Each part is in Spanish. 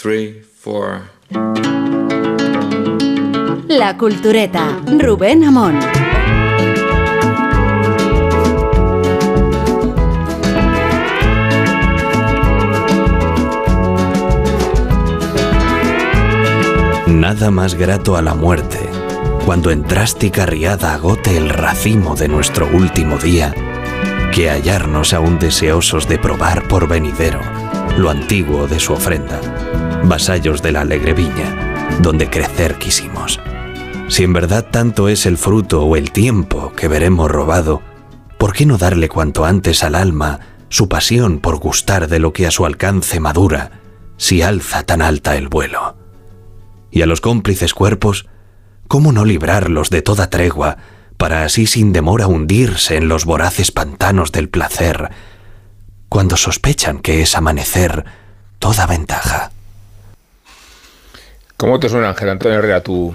three, four. La Cultureta, Rubén Amón. Nada más grato a la muerte, cuando en trástica riada agote el racimo de nuestro último día, que hallarnos aún deseosos de probar por venidero lo antiguo de su ofrenda, vasallos de la alegre viña, donde crecer quisimos. Si en verdad tanto es el fruto o el tiempo que veremos robado, ¿por qué no darle cuanto antes al alma su pasión por gustar de lo que a su alcance madura, si alza tan alta el vuelo? Y a los cómplices cuerpos, ¿cómo no librarlos de toda tregua, para así sin demora hundirse en los voraces pantanos del placer, cuando sospechan que es amanecer toda ventaja? ¿Cómo te suena, Ángel Antonio Herrera, tu,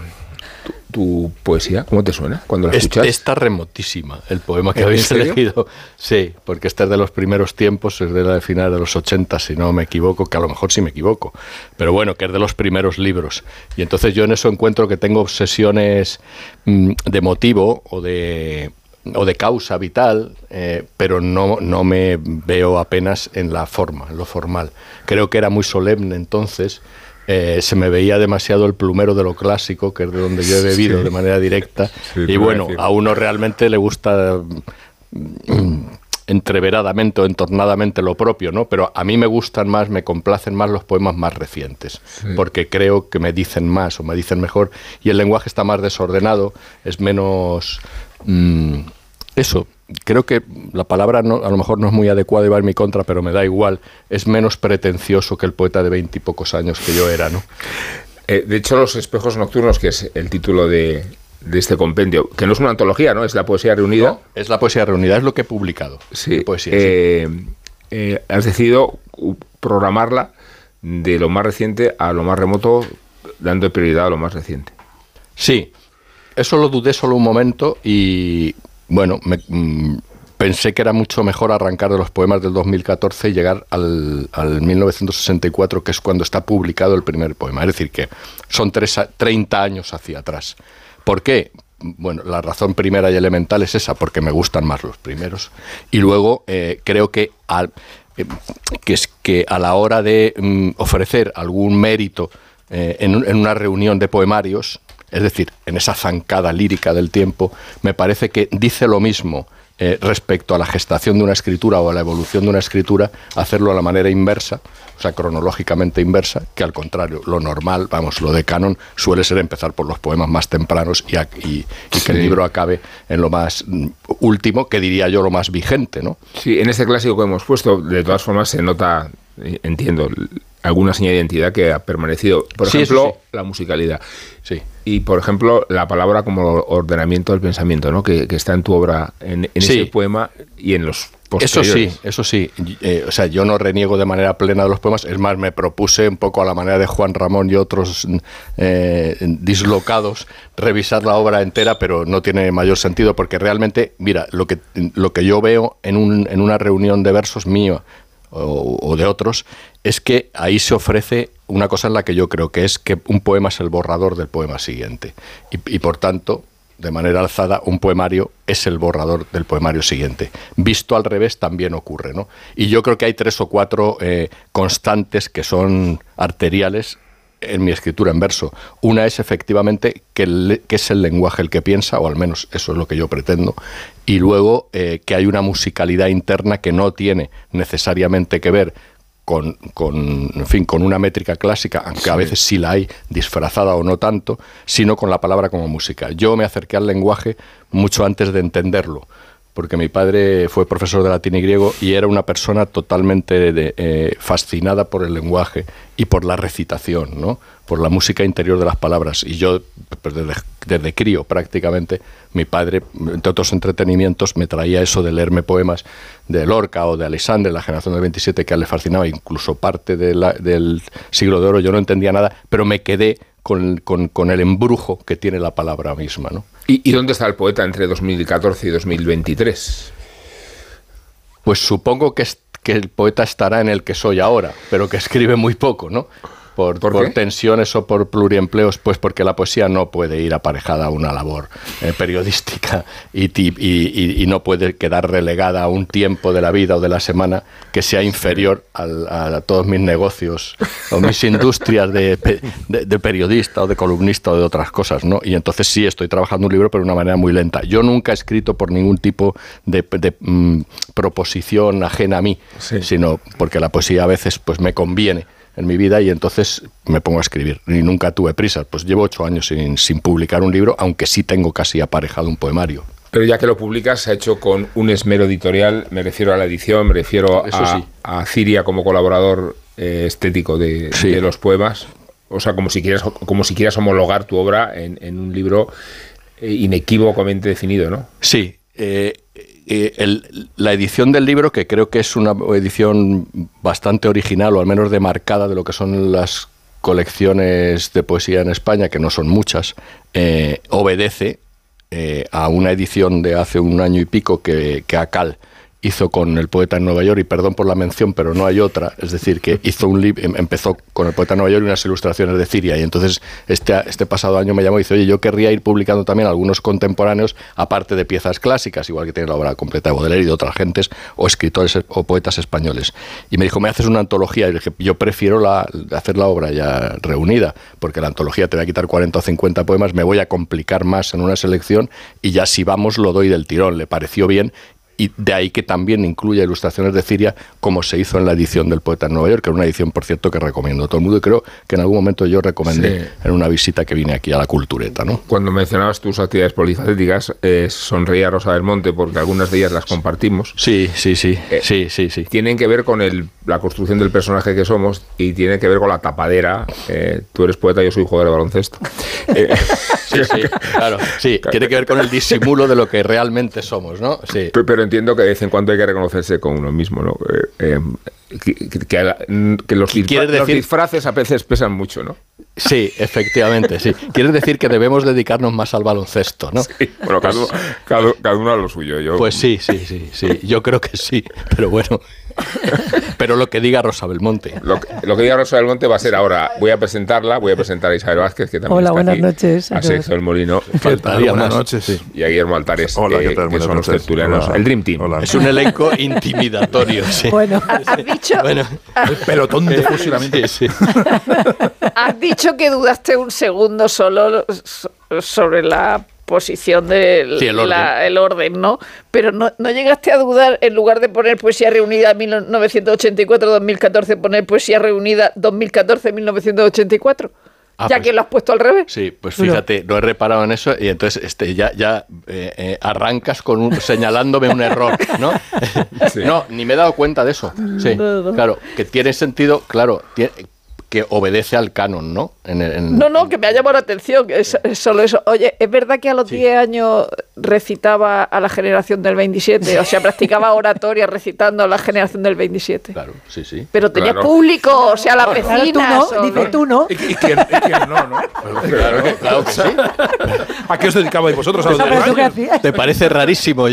tu, poesía? ¿Cómo te suena cuando la escuchas? Está remotísima el poema que habéis elegido. Sí, porque este es de los primeros tiempos, es de la de final de los 80, si no me equivoco, que a lo mejor sí me equivoco. Pero bueno, que es de los primeros libros. Y entonces yo en eso encuentro que tengo obsesiones mm, de motivo o de o de causa vital, eh, pero no, no me veo apenas en la forma, en lo formal. Creo que era muy solemne entonces eh, se me veía demasiado el plumero de lo clásico, que es de donde yo he bebido de manera directa. y bueno, a uno realmente le gusta mm, entreveradamente o entornadamente lo propio, ¿no? Pero a mí me gustan más, me complacen más los poemas más recientes, porque creo que me dicen más o me dicen mejor y el lenguaje está más desordenado, es menos... Mm, eso, creo que la palabra a lo mejor no es muy adecuada y va en mi contra, pero me da igual. Es menos pretencioso que el poeta de veintipocos años que yo era, ¿no? Eh, de hecho, Los espejos nocturnos, que es el título de, este compendio, que no es una antología, ¿no? Es la poesía reunida. es la poesía reunida, es lo que he publicado. Sí. Poesía, eh, eh, has decidido programarla de lo más reciente a lo más remoto, dando prioridad a lo más reciente. Sí, eso lo dudé solo un momento y bueno, me, mm, pensé que era mucho mejor arrancar de los poemas del 2014 y llegar al, 1964, que es cuando está publicado el primer poema. Es decir, que son 30 años hacia atrás. ¿Por qué? Bueno, la razón primera y elemental es esa, porque me gustan más los primeros. Y luego eh, creo que, eh, que, es que a la hora de mm, ofrecer algún mérito eh, en, una reunión de poemarios, es decir, en esa zancada lírica del tiempo, me parece que dice lo mismo eh, respecto a la gestación de una escritura o a la evolución de una escritura, hacerlo a la manera inversa, o sea, cronológicamente inversa, que al contrario, lo normal, vamos, lo de canon suele ser empezar por los poemas más tempranos y, y, que el libro acabe en lo más mm, último, que diría yo lo más vigente, ¿no? Sí, en este clásico que hemos puesto, de todas formas se nota, entiendo, alguna señal de identidad que ha permanecido. Por ejemplo, la musicalidad. Sí. Y, por ejemplo, la palabra como ordenamiento del pensamiento, ¿no? que, está en tu obra, en, ese poema y en los eso sí, eso sí. Eh, o sea, yo no reniego de manera plena de los poemas. Es más, me propuse un poco a la manera de Juan Ramón y otros eh, dislocados revisar la obra entera, pero no tiene mayor sentido porque realmente, mira, lo que, lo que yo veo en, un, en una reunión de versos mío o, de otros, es que ahí se ofrece una cosa en la que yo creo que es que un poema es el borrador del poema siguiente. Y, por tanto, de manera alzada, un poemario es el borrador del poemario siguiente. Visto al revés también ocurre, ¿no? Y yo creo que hay tres o cuatro eh, constantes que son arteriales en mi escritura en verso. Una es efectivamente que, es el lenguaje el que piensa, o al menos eso es lo que yo pretendo, y luego eh, que hay una musicalidad interna que no tiene necesariamente que ver con, en fin, con una métrica clásica, aunque a veces sí la hay, disfrazada o no tanto, sino con la palabra como música. Yo me acerqué al lenguaje mucho antes de entenderlo porque mi padre fue profesor de latín y griego y era una persona totalmente eh, fascinada por el lenguaje y por la recitación, ¿no? Por la música interior de las palabras. Y yo, pues, desde, crío prácticamente, mi padre, entre otros entretenimientos, me traía eso de leerme poemas de Lorca o de Alexandre, la generación del 27, que a él le fascinaba, incluso parte del siglo de oro, yo no entendía nada, pero me quedé con, con el embrujo que tiene la palabra misma. ¿no? ¿Y, dónde está el poeta entre 2014 y 2023? Pues supongo que, que el poeta estará en el que soy ahora, pero que escribe muy poco, ¿no? Por, ¿Por por qué? tensiones o por pluriempleos, pues porque la poesía no puede ir aparejada a una labor eh, periodística y, y- y- y no puede quedar relegada a un tiempo de la vida o de la semana que sea inferior al- a, todos mis negocios o mis industrias de, de- de periodista o de columnista o de otras cosas, ¿no? Y entonces sí estoy trabajando un libro, pero de una manera muy lenta. Yo nunca he escrito por ningún tipo de, de, mm, proposición ajena a mí, Sí. sino porque la poesía a veces pues me conviene en mi vida y entonces me pongo a escribir. Y nunca tuve prisa. Pues llevo ocho años sin, sin publicar un libro, aunque sí tengo casi aparejado un poemario. Pero ya que lo publicas, se ha hecho con un esmero editorial, me refiero a la edición, me refiero Eso a, sí. a Ciria como colaborador eh, estético de, Sí. de los poemas. O sea, como si quieras, como si quieras homologar tu obra en, en un libro eh, inequívocamente definido, ¿no? Sí. eh, eh, el- la edición del libro, que creo que es una edición bastante original, o al menos demarcada de lo que son las colecciones de poesía en España, que no son muchas, eh, obedece eh, a una edición de hace un año y pico que, que Acal hizo con el poeta en Nueva York, y perdón por la mención, pero no hay otra, es decir, que hizo un libro, empezó con el poeta en Nueva York y unas ilustraciones de Ciria, y entonces este, este pasado año me llamó y dice, oye, yo querría ir publicando también algunos contemporáneos, aparte de piezas clásicas, igual que tiene la obra completa de Baudelaire y de otras gentes, o escritores o poetas españoles. Y me dijo, ¿me haces una antología? Y dije, yo prefiero la, hacer la obra ya reunida, porque la antología te va a quitar 40 o 50 poemas, me voy a complicar más en una selección, y ya si vamos lo doy del tirón. Le pareció bien y de ahí que también incluya ilustraciones de Ciria, como se hizo en la edición del Poeta en Nueva York, que era una edición, por cierto, que recomiendo a todo el mundo y creo que en algún momento yo recomendé Sí. en una visita que vine aquí a la Cultureta, ¿no? Cuando mencionabas tus actividades polifacéticas, eh, sonreía Rosa del Monte porque algunas de ellas las compartimos. Sí, sí, sí, Eh, sí, sí, sí. Tienen que ver con el- la construcción del personaje que somos y tienen que ver con la tapadera. Eh, tú eres poeta, yo soy jugador de baloncesto. Sí, sí, claro, sí, tiene que ver con el disimulo de lo que realmente somos, ¿no? Sí. Pe- Entiendo que de vez en cuando hay que reconocerse con uno mismo, ¿no? Eh, eh, que, que- que que los, disfra- ¿Quieres los decir- disfraces a veces pesan mucho, ¿no? Sí, efectivamente, sí. Quiere decir que debemos dedicarnos más al baloncesto, ¿no? Bueno, cada, uno- cada- cada uno a lo suyo. Yo, Pues sí, sí, sí, sí. Yo creo que sí, pero bueno. Pero lo que diga Rosa Belmonte. Lo que, lo que diga Rosa del Monte va a ser ahora. Voy a presentarla, voy a presentar a Isabel Vázquez, que también Hola, está buenas aquí, noches a. Sergio del Molino. Faltaría Buenas más. noches. Sí. Y a Guillermo Altares, Hola, que, ¿qué tal? que son los tertulianos. El Dream Team. Hola. Es un elenco intimidatorio, sí. Bueno, Has dicho, Bueno, El pelotón de fusilamiento. sí, sí. has dicho que dudaste un segundo solo so- sobre la posición del Sí, el orden. la- el orden, ¿no? Pero no, no llegaste a dudar, en lugar de poner poesía reunida 1984-2014, poner poesía reunida 2014-1984. Ah, ya pues- que lo has puesto al revés. Sí, pues fíjate, no he reparado en eso y entonces este, ya, ya eh, eh, arrancas con un, señalándome un error, ¿no? Sí. No, ni me he dado cuenta de eso. Sí, claro, que tiene sentido, claro, que obedece al canon, ¿no? En el- en- No, no, que me ha llamado la atención, que es, es solo eso. Oye, ¿es verdad que a los 10 años recitaba a la generación del 27? O sea, practicaba oratoria recitando a la generación del 27. Claro, sí, sí. Pero tenía Claro. público, o sea, las claro, tú vecinas. no, o- dice tú no. ¿Y, y quién, y quién no, no? Claro, claro que sí. ¿A qué os dedicabais vosotros a los No, pero 10 tú qué años? hacías. ¿Te parece rarísimo?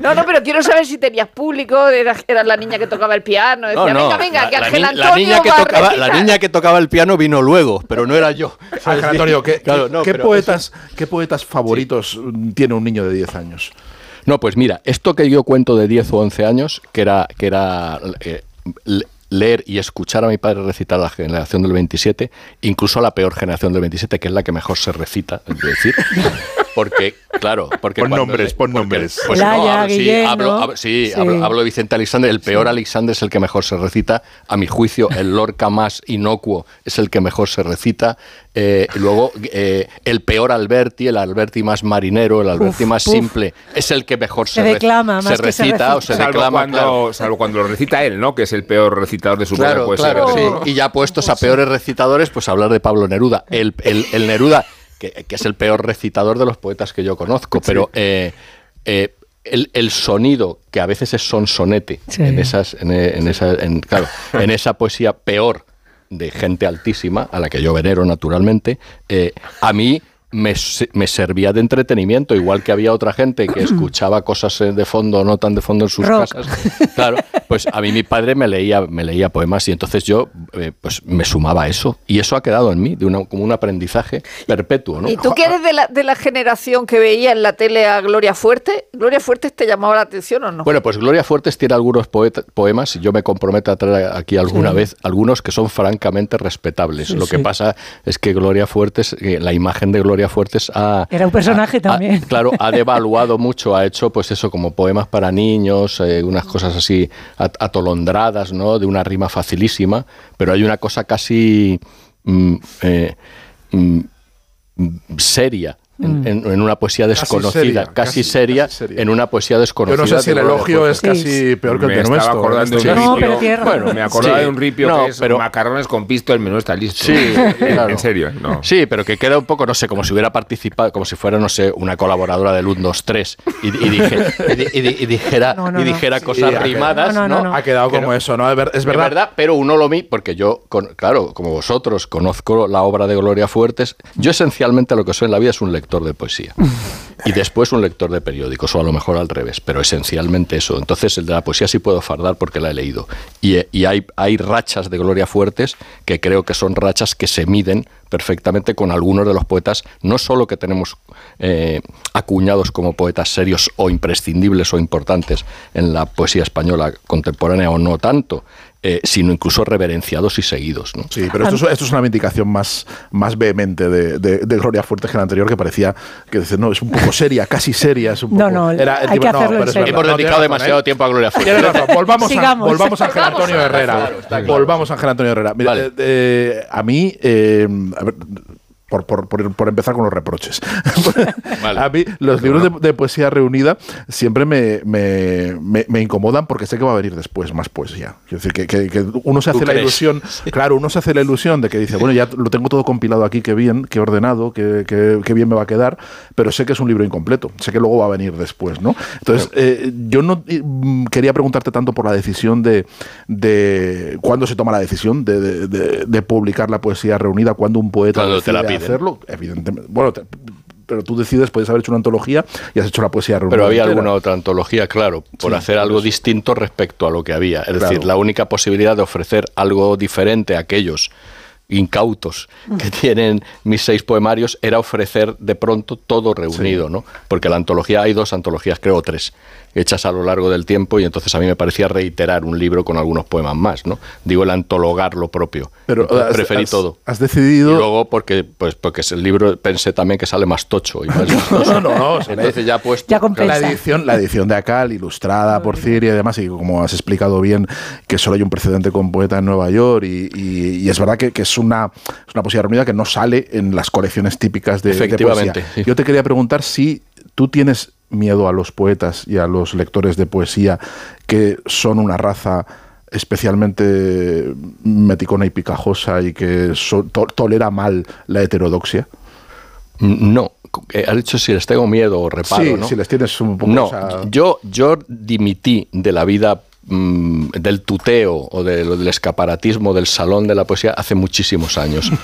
No, no, pero quiero saber si tenías público, eras, eras la niña que tocaba el piano. Decía, No, no, venga, venga, la- que la, Ángel ni- Antonio la niña que va a tocaba, la recitar. niña que tocaba el piano vino luego, pero no era yo. Ángel Antonio, ¿qué, Claro, qué- no, qué pero poetas, ¿qué poetas favoritos mm, tiene un niño de 10 años? No, pues mira, esto que yo cuento de 10 o 11 años, que era, que era eh, le- leer y escuchar a mi padre recitar a la generación del 27, incluso a la peor generación del 27, que es la que mejor se recita, es decir. Porque, claro, porque Pon nombres, le- pon porque- nombres. pues no, hablo- sí, hablo, ¿no? hablo- sí, Sí. Hablo, hablo de Vicente Alexander. El peor Alexander es el que mejor se recita. A mi juicio, el Lorca más inocuo es el que mejor se recita. Eh, luego, eh, el peor Alberti, el Alberti más marinero, el Alberti Uf, más uf. simple, es el que mejor se, Se re- declama se más que se recita o recita. se Salvo, declama. cuando, claro. salvo cuando lo recita él, ¿no? Que es el peor recitador de su Claro. Y ya puestos a peores recitadores, pues hablar de Pablo Neruda. El, el- el Neruda, que, que es el peor recitador de los poetas que yo conozco, pero eh, eh, el, el sonido, que a veces es sonsonete, Sí. en esas, en, en esa, en- claro, en esa poesía peor de gente altísima, a la que yo venero naturalmente, eh, a mí me, se- me servía de entretenimiento, igual que había otra gente que escuchaba cosas eh, de fondo o no tan de fondo en sus Rock. casas. Claro, pues a mí mi padre me leía, me leía poemas y entonces yo eh, pues me sumaba a eso. Y eso ha quedado en mí, de una, como un aprendizaje perpetuo, ¿no? ¿Y tú que eres de la, de la generación que veía en la tele a Gloria Fuerte? ¿Gloria Fuerte te llamaba la atención o no? Bueno, pues Gloria Fuertes tiene algunos poeta- poemas y yo me comprometo a traer aquí alguna vez algunos que son francamente respetables. Sí, Lo que sí. pasa es que Gloria Fuertes, eh, la imagen de Gloria Fuertes ha... Era un personaje ha- también. ha- claro, ha devaluado mucho, ha hecho pues eso como poemas para niños, eh, unas cosas así at- atolondradas, ¿no? De una rima facilísima, pero hay una cosa casi... mm, eh, mm, seria en, en- en una poesía desconocida, seria, casi, casi- seria, casi seria. en una poesía Yo desconocida. no sé si el elogio es casi peor que el me nuestro. acordando de Sí. un No, ripio. pero. Bueno, me acordaba Sí. de un ripio No, que es pero- macarrones con pisto, el menú está listo. Sí, claro. en serio, no. Sí, pero que queda un poco, no sé, como si hubiera participado, como si fuera, no sé, una colaboradora del 1, 2, 3 y, y dije- y y y dijera, No, no, y dijera cosas rimadas, No, ¿no? no, no, no. Ha quedado como Pero- eso, ¿no? Es ver- Es Es verdad. verdad, pero uno lo vi, porque yo, con- claro, como vosotros, conozco la obra de Gloria Fuertes. Yo esencialmente lo que soy en la vida es un lector de poesía. Y después un lector de periódicos, o a lo mejor al revés, pero esencialmente eso. Entonces el de la poesía sí puedo fardar porque la he leído. Y, y hay, hay rachas de Gloria Fuertes que creo que son rachas que se miden perfectamente con algunos de los poetas, no solo que tenemos eh, acuñados como poetas serios o imprescindibles o importantes en la poesía española contemporánea o no tanto, eh, sino incluso reverenciados y seguidos. ¿no? Sí, pero esto es, esto es una vindicación más, más vehemente de, de- de Gloria Fuertes que la anterior, que parecía que dice, no, es un poco seria, casi seria. Es un No, poco, no, hay que hacerlo en es serio. verdad, Hemos no, dedicado razón, demasiado ¿eh? tiempo a Gloria Tienes Fuertes. razón. Volvamos, a, volvamos a Ángel Antonio Herrera. claro, está claro. Volvamos a Ángel Antonio Herrera. Mira, Vale. eh, eh, a mí, eh, a ver, por, por- por- por empezar con los reproches. Vale. A mí los libros de, de poesía reunida siempre me, me- me- me incomodan porque sé que va a venir después más poesía. Quiero decir, que, que- que uno se ¿Tú hace la crees? ilusión, claro, uno se hace la ilusión de que dice, bueno, ya lo tengo todo compilado aquí, qué bien, qué ordenado, qué, qué- qué bien me va a quedar, pero sé que es un libro incompleto, sé que luego va a venir después, ¿no? Entonces, eh, yo no mm, quería preguntarte tanto por la decisión de, de cuándo se toma la decisión de, de- publicar la poesía reunida, cuándo un poeta Cuando te la piden. Hacerlo, evidentemente. Bueno, te- pero tú decides, puedes haber hecho una antología y has hecho la poesía. Pero había entera. alguna otra antología, claro, por Sí, hacer algo distinto respecto a lo que había. Es Claro. decir, la única posibilidad de ofrecer algo diferente a aquellos incautos que tienen mis seis poemarios era ofrecer de pronto todo reunido, ¿no? Porque la antología, hay dos antologías, creo tres, hechas a lo largo del tiempo y entonces a mí me parecía reiterar un libro con algunos poemas más, ¿no? Digo el antologar lo propio. Pero has- preferí has- todo. Has decidido. Y luego porque pues porque es el libro pensé también que sale más tocho y más no, no, no. sí, entonces ya puesto Ya. La edición, la edición de Acal, ilustrada por Ciria y demás, y como has explicado bien, que solo hay un precedente con poeta en Nueva York, y, y- y es verdad que, que es, una, es una poesía reunida que no sale en las colecciones típicas de, de Efectivamente, poesía. sí. Yo te quería preguntar si tú tienes miedo a los poetas y a los lectores de poesía que son una raza especialmente meticona y picajosa y que so- to- tolera mal la heterodoxia. No, eh, has dicho si les tengo miedo o reparo, sí, ¿no? si les tienes un poco no, esa- yo, yo dimití de la vida mm, del tuteo o de del escaparatismo del salón de la poesía hace muchísimos años.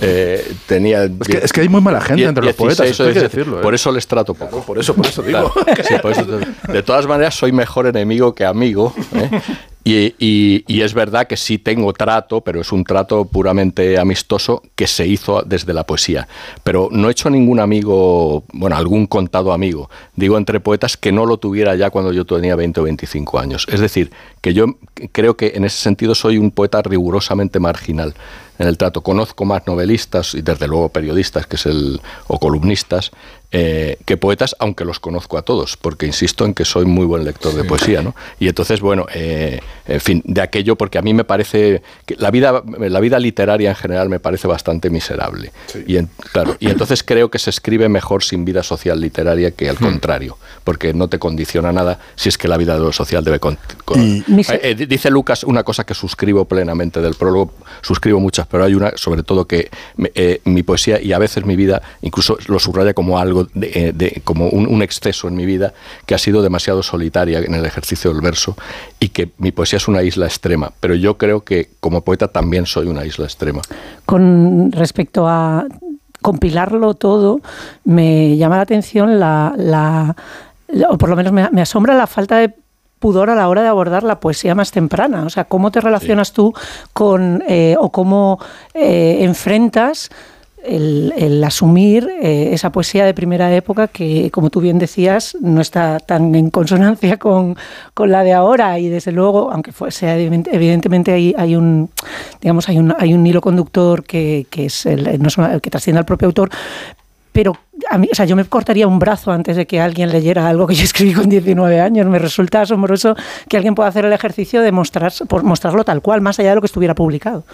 Eh, tenía Es que, es que hay muy mala gente entre los 16 poetas, esto o hay que 17. decirlo. ¿eh? Por eso les trato poco. Por eso, por eso digo. Claro, sí, por eso te- de todas maneras, soy mejor enemigo que amigo. ¿eh? Y, es verdad que sí tengo trato, pero es un trato puramente amistoso que se hizo desde la poesía. Pero no he hecho ningún amigo, bueno, algún contado amigo, digo entre poetas, que no lo tuviera ya cuando yo tenía 20 o 25 años. Es decir, que yo creo que en ese sentido soy un poeta rigurosamente marginal en el trato. Conozco más novelistas y desde luego periodistas que es el, o columnistas eh, que poetas, aunque los conozco a todos, porque insisto en que soy muy buen lector de poesía. ¿no? Y entonces, bueno, eh, en fin, de aquello, porque a mí me parece que la vida, la vida literaria en general me parece bastante miserable. Y, en- claro, y entonces creo que se escribe mejor sin vida social literaria que al contrario, porque no te condiciona nada si es que la vida de lo social debe... con- con- Mise- Eh, eh, dice Lucas una cosa que suscribo plenamente del prólogo, suscribo muchas, pero hay una sobre todo que me- eh, mi poesía y a veces mi vida incluso lo subraya como algo, de, eh, de- como un, un exceso en mi vida que ha sido demasiado solitaria en el ejercicio del verso y que mi poesía es una isla extrema, pero yo creo que como poeta también soy una isla extrema. Con respecto a compilarlo todo, me llama la atención la, la o por lo menos me, me asombra la falta de pudor a la hora de abordar la poesía más temprana. O sea, cómo te relacionas tú con eh, o cómo eh, enfrentas el, asumir eh, esa poesía de primera época que, como tú bien decías, no está tan en consonancia con, la de ahora y desde luego, aunque sea evidentemente hay, hay un digamos hay un, hay un hilo conductor que, es el, que trasciende al propio autor, pero a mí, o sea, yo me cortaría un brazo antes de que alguien leyera algo que yo escribí con 19 años. Me resulta asombroso que alguien pueda hacer el ejercicio de mostrar, por mostrarlo tal cual, más allá de lo que estuviera publicado.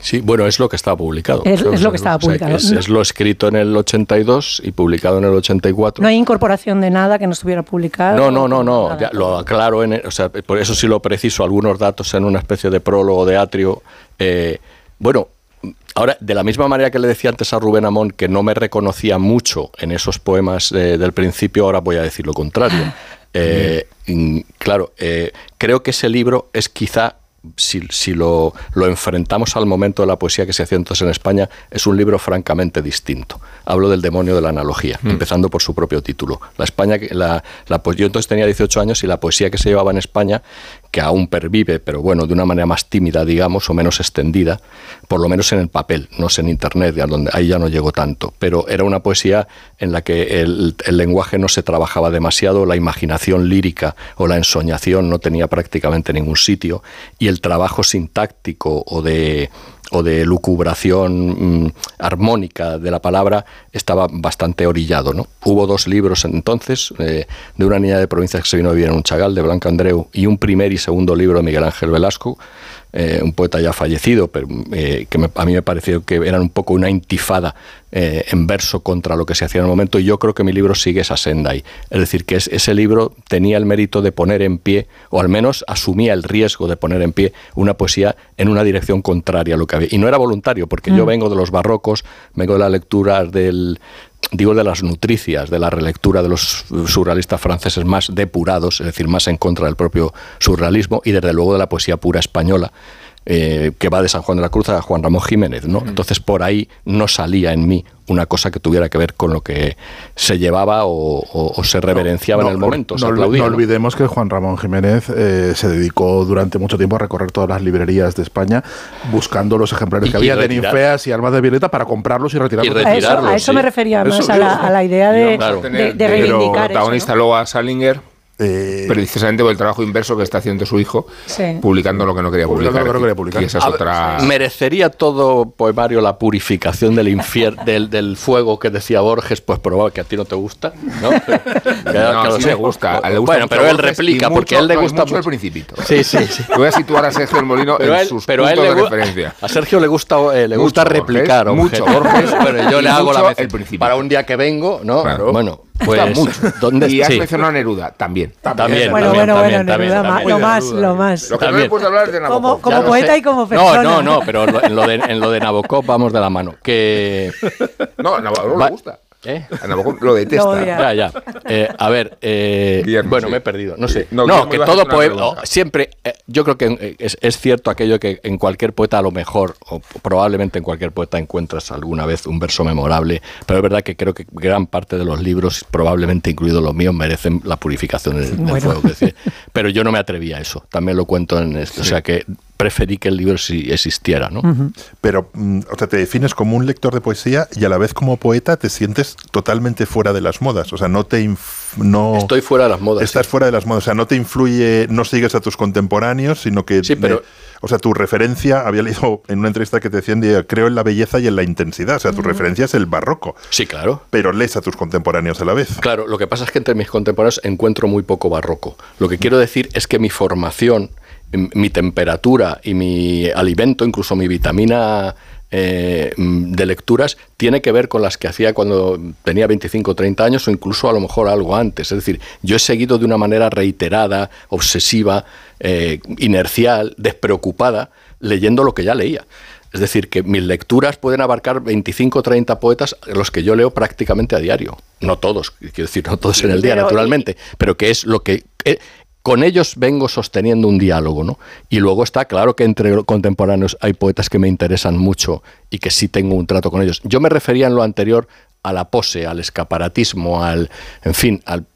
Sí, bueno, es lo que estaba publicado. Es, lo que estaba publicado. es, lo escrito en el 82 y publicado en el 84. No hay incorporación de nada que no estuviera publicado. No, no, no, no. lo aclaro, en, o sea, por eso sí lo preciso, algunos datos en una especie de prólogo de atrio. Eh, bueno, Ahora, de la misma manera que le decía antes a Rubén Amón que no me reconocía mucho en esos poemas eh, del principio, ahora voy a decir lo contrario. Eh, claro, eh, creo que ese libro es quizá si, lo, enfrentamos al momento de la poesía que se hacía entonces en España, es un libro francamente distinto. Hablo del demonio de la analogía, mm. empezando por su propio título. La España, la, la, yo entonces tenía 18 años y la poesía que se llevaba en España, que aún pervive, pero bueno, de una manera más tímida, digamos, o menos extendida, por lo menos en el papel, no sé en Internet, donde ahí ya no llegó tanto, pero era una poesía en la que el, el lenguaje no se trabajaba demasiado, la imaginación lírica o la ensoñación no tenía prácticamente ningún sitio, y el trabajo sintáctico o de, o de lucubración mm, armónica de la palabra estaba bastante orillado. ¿no? Hubo dos libros entonces, eh, de una niña de provincia que se vino a vivir en un chagal, de Blanca Andreu, y un primer y segundo libro de Miguel Ángel Velasco, eh, un poeta ya fallecido, pero eh, que a mí me pareció que eran un poco una intifada eh, en verso contra lo que se hacía en el momento, y yo creo que mi libro sigue esa senda ahí. Es decir, que ese libro tenía el mérito de poner en pie, o al menos asumía el riesgo de poner en pie una poesía en una dirección contraria a lo que había. Y no era voluntario, porque yo mm. vengo de los barrocos, vengo de la lectura del, digo de las nutricias, de la relectura de los surrealistas franceses más depurados, es decir, más en contra del propio surrealismo y desde luego de la poesía pura española. Eh, que va de San Juan de la Cruz a Juan Ramón Jiménez, ¿no? Entonces por ahí no salía en mí una cosa que tuviera que ver con lo que se llevaba o, se reverenciaba en el momento. No, olvidemos que Juan Ramón Jiménez eh, se dedicó durante mucho tiempo a recorrer todas las librerías de España buscando los ejemplares que había de ninfeas y almas de violeta para comprarlos y retirarlos. a, eso, me refería más a la, idea de, de, reivindicar. protagonista luego a Salinger eh, Precisamente por el trabajo inverso que está haciendo su hijo, publicando lo que no quería publicar. ¿Merecería todo poemario la purificación del infierno, del, fuego que decía Borges? Pues probable que a ti no te gusta, ¿no? no, le gusta. bueno, pero él replica, porque a él le gusta mucho, el principito. Sí, sí, sí. Voy a situar a Sergio el Molino en sus pero puntos a él de referencia. A Sergio le gusta, eh, le gusta replicar. mucho Borges, pero yo le hago la vez. Para un día que vengo, ¿no? Bueno, pues, mucho. ¿dónde y has mencionado a Neruda, también. También. Bueno, bueno, bueno, Neruda, lo más, lo más. Lo que no puedes hablar es de Nabokov. Como, poeta y como persona. No, no, no, pero en lo de, en lo de Nabokov vamos de la mano. Que... No, Nabokov no le gusta. ¿Eh? A lo detesta. ya, ya. Eh, a ver, eh, bueno, me he perdido. No sé. No, que todo poeta. Siempre, eh, yo creo que es, es, cierto aquello que en cualquier poeta, a lo mejor, o probablemente en cualquier poeta, encuentras alguna vez un verso memorable. Pero es verdad que creo que gran parte de los libros, probablemente incluidos los míos, merecen la purificación del, fuego. Pero yo no me atreví a eso. También lo cuento en esto. O sea que preferí que el libro sí existiera, ¿no? Pero, mm, o sea, te defines como un lector de poesía y a la vez como poeta te sientes totalmente fuera de las modas. O sea, no te... No, Estoy fuera de las modas. Estás fuera de las modas. O sea, no te influye, no sigues a tus contemporáneos, sino que... Sí, pero... o sea, tu referencia, había leído en una entrevista que te decían, creo en la belleza y en la intensidad. O sea, tu referencia es el barroco. Sí, claro. Pero lees a tus contemporáneos a la vez. Claro, lo que pasa es que entre mis contemporáneos encuentro muy poco barroco. Lo que quiero decir es que mi formación mi temperatura y mi alimento, incluso mi vitamina eh, de lecturas, tiene que ver con las que hacía cuando tenía 25 o 30 años o incluso a lo mejor algo antes. Es decir, yo he seguido de una manera reiterada, obsesiva, eh, inercial, despreocupada, leyendo lo que ya leía. Es decir, que mis lecturas pueden abarcar 25 o 30 poetas, los que yo leo prácticamente a diario. No todos, quiero decir, no todos en el día, naturalmente, pero que es lo que... Con ellos vengo sosteniendo un diálogo, ¿no? Y luego está claro que entre contemporáneos hay poetas que me interesan mucho y que sí tengo un trato con ellos. Yo me refería en lo anterior a la pose, al escaparatismo, al, en fin, al,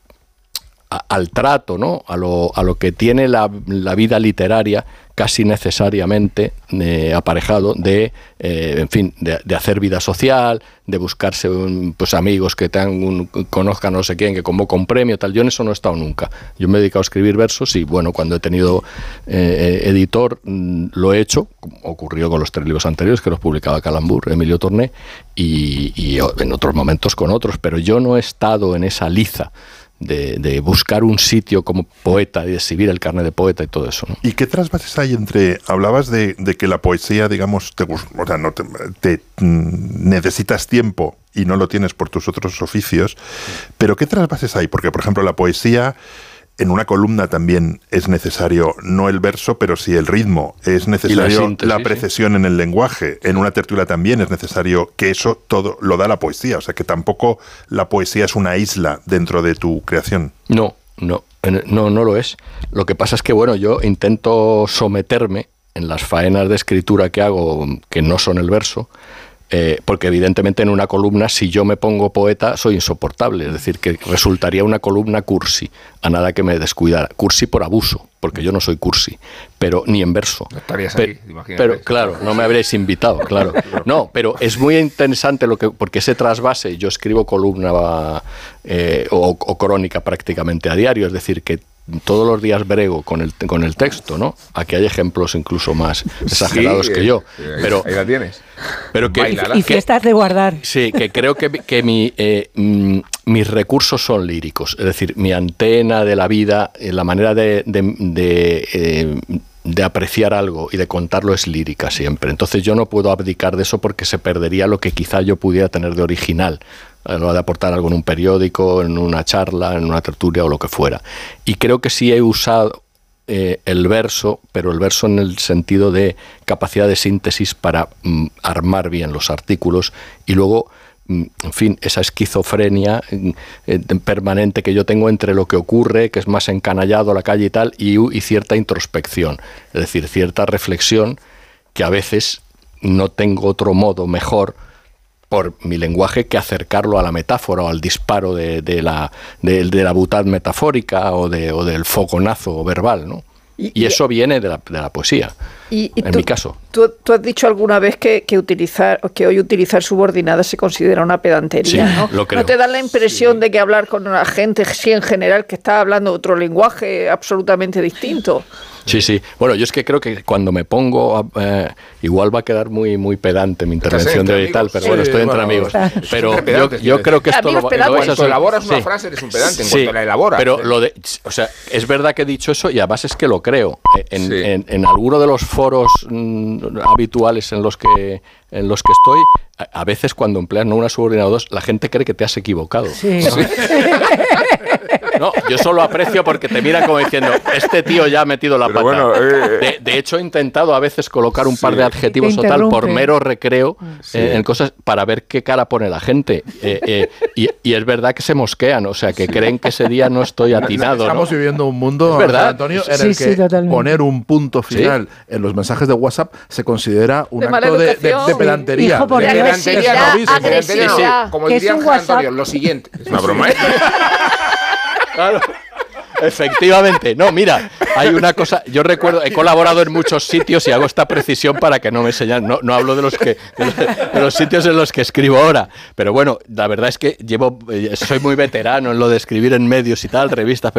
al trato, ¿no? A lo, a lo que tiene la, la vida literaria casi necesariamente eh, aparejado de, eh, en fin, de, de hacer vida social, de buscarse un- pues amigos que tengan un, conozcan no sé quién, que convoca un premio, tal. Yo en eso no he estado nunca. Yo me he dedicado a escribir versos y bueno, cuando he tenido eh, editor mm, lo he hecho, ocurrió con los tres libros anteriores que los publicaba Calambur, Emilio Torné, y, y en otros momentos con otros, pero yo no he estado en esa liza de, buscar un sitio como poeta y exhibir el carnet de poeta y todo eso. ¿Y qué trasvases hay entre, hablabas de, que la poesía, digamos, te, o sea, no te, te, mm, necesitas tiempo y no lo tienes por tus otros oficios, pero qué trasvases hay? Porque, por ejemplo, la poesía en una columna también es necesario no el verso, pero sí el ritmo. Es necesario síntesis, la sí. precesión en el lenguaje. En una tertulia también es necesario que eso todo lo da la poesía. O sea, que tampoco la poesía es una isla dentro de tu creación. No, no, no, no lo es. Lo que pasa es que, bueno, yo intento someterme en las faenas de escritura que hago, que no son el verso, eh, porque evidentemente en una columna, si yo me pongo poeta, soy insoportable. Es decir, que resultaría una columna cursi, a nada que me descuidara. Cursi por abuso, porque yo no soy cursi, pero ni en verso. No estarías Pe- ahí, imagínate. pero claro, no me habréis invitado, claro. No, pero es muy interesante lo que porque ese trasvase, yo escribo columna eh, o, o crónica prácticamente a diario, es decir, que todos los días brego con el, con el texto, ¿no? Aquí hay ejemplos incluso más exagerados Sí, que yo, eh, pero, ahí la tienes. pero que. Y fiestas de guardar. Sí, que creo que, que mi, eh, mm, mis recursos son líricos. Es decir, mi antena de la vida, eh, la manera de, de- de, eh, de apreciar algo y de contarlo es lírica siempre. Entonces yo no puedo abdicar de eso porque se perdería lo que quizá yo pudiera tener de original. A lo de aportar algo en un periódico, en una charla, en una tertulia o lo que fuera. Y creo que sí he usado eh, el verso, pero el verso en el sentido de capacidad de síntesis para mm, armar bien los artículos y luego, mm, en fin, esa esquizofrenia mm, eh, permanente que yo tengo entre lo que ocurre, que es más encanallado la calle y tal, y, y cierta introspección, es decir, cierta reflexión que a veces no tengo otro modo mejor por mi lenguaje que acercarlo a la metáfora o al disparo de, de la, de, de la butad metafórica o, de, o del fogonazo verbal, ¿no? Y- Y, y- eso viene de la, de la poesía, Y, y en tú- mi caso. Tú, tú has dicho alguna vez que, que utilizar que hoy utilizar subordinadas se considera una pedantería, Sí, ¿no? lo creo. ¿No te da la impresión de que hablar con la gente, sí, en general, que está hablando otro lenguaje absolutamente distinto? Sí, sí. Bueno, yo es que creo que cuando me pongo, a- eh, igual va a quedar muy muy pedante mi intervención de hoy y tal, pero Sí, bueno, estoy entre bueno, amigos. Pero yo, creo que esto lo, lo vais a Cuando sol- elaboras una frase eres un pedante, en cuanto la elaboras. Pero ¿eh? lo de, o sea, es verdad que he dicho eso y además es que lo creo. Eh, En, Sí. en, en alguno de los foros mm, habituales en los que en los que estoy, a, a veces cuando empleas no una subordinada o dos, la gente cree que te has equivocado. Sí. No, yo solo aprecio porque te miran como diciendo, este tío ya ha metido la Pero pata. bueno, eh, de, de hecho, he intentado a veces colocar un par de adjetivos o tal por mero recreo Sí. eh, en cosas para ver qué cara pone la gente. Eh, eh, y, y es verdad que se mosquean, o sea, que creen que ese día no estoy atinado. ¿no? Estamos viviendo un mundo, Es verdad. Antonio, en Sí, el que poner un punto final en los mensajes de WhatsApp se considera un De acto de, de- educación. de pedantería. Hijo, por de- no, no. Como WhatsApp. Antonio, lo siguiente. Es una broma, ¿eh? Claro. Efectivamente. No, mira, hay una cosa. Yo recuerdo, he colaborado en muchos sitios y hago esta precisión para que no me señalen. No, no hablo de los que de los, sitios en los que escribo ahora. Pero bueno, la verdad es que llevo, eh, soy muy veterano en lo de escribir en medios y tal, revistas.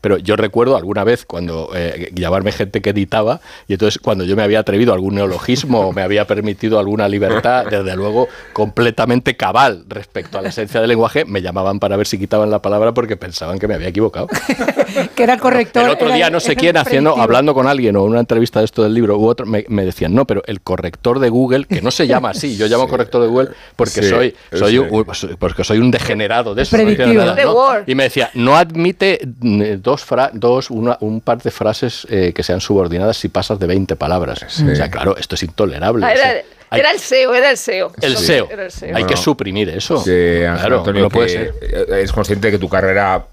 Pero yo recuerdo alguna vez cuando eh, llamarme gente que editaba y entonces cuando yo me había atrevido a algún neologismo o me había permitido alguna libertad, desde luego completamente cabal respecto a la esencia del lenguaje, me llamaban para ver si quitaban la palabra porque pensaban que me había equivocado. que era corrector. El otro era- día no sé quién haciendo, predictivo. hablando con alguien o en una entrevista de esto del libro u otro, me, me decían, no, pero el corrector de Google, que no se llama así, yo llamo corrector de Google porque Sí, soy, soy sí. un, pues, porque soy un degenerado de eso. no Predictivo. ¿no? Word. Y me decía, no admite mm, dos, fra- dos una- un par de frases eh, que sean subordinadas si pasas de 20 palabras. O sea, claro, esto es intolerable. Ah, o sea, era- Hay- Era el SEO, era el SEO. El SEO. Era el SEO. Hay que suprimir eso. Sí, Ángel claro, Antonio, no puede ser. eres consciente de que tu carrera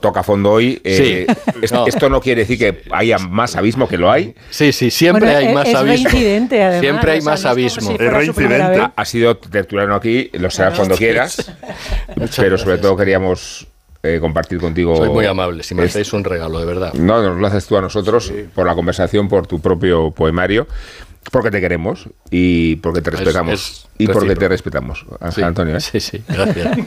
toca fondo hoy. eh, Sí. es- No. Esto no quiere decir que haya más abismo que lo hay. Sí, sí, siempre Bueno, hay es- más es abismo. reincidente, además, Siempre hay o sea, más abismo. si Es reincidente. ha sido tertuliano aquí, lo serás cuando quieras. pero sobre todo queríamos eh, compartir contigo. Soy muy amable, si me es- hacéis un regalo, de verdad. No, nos lo haces tú a nosotros por la conversación, por tu propio poemario, porque te queremos y porque te Es- respetamos. es y porque te respetamos, Ángel Sí, Antonio. ¿eh? Sí, sí, gracias.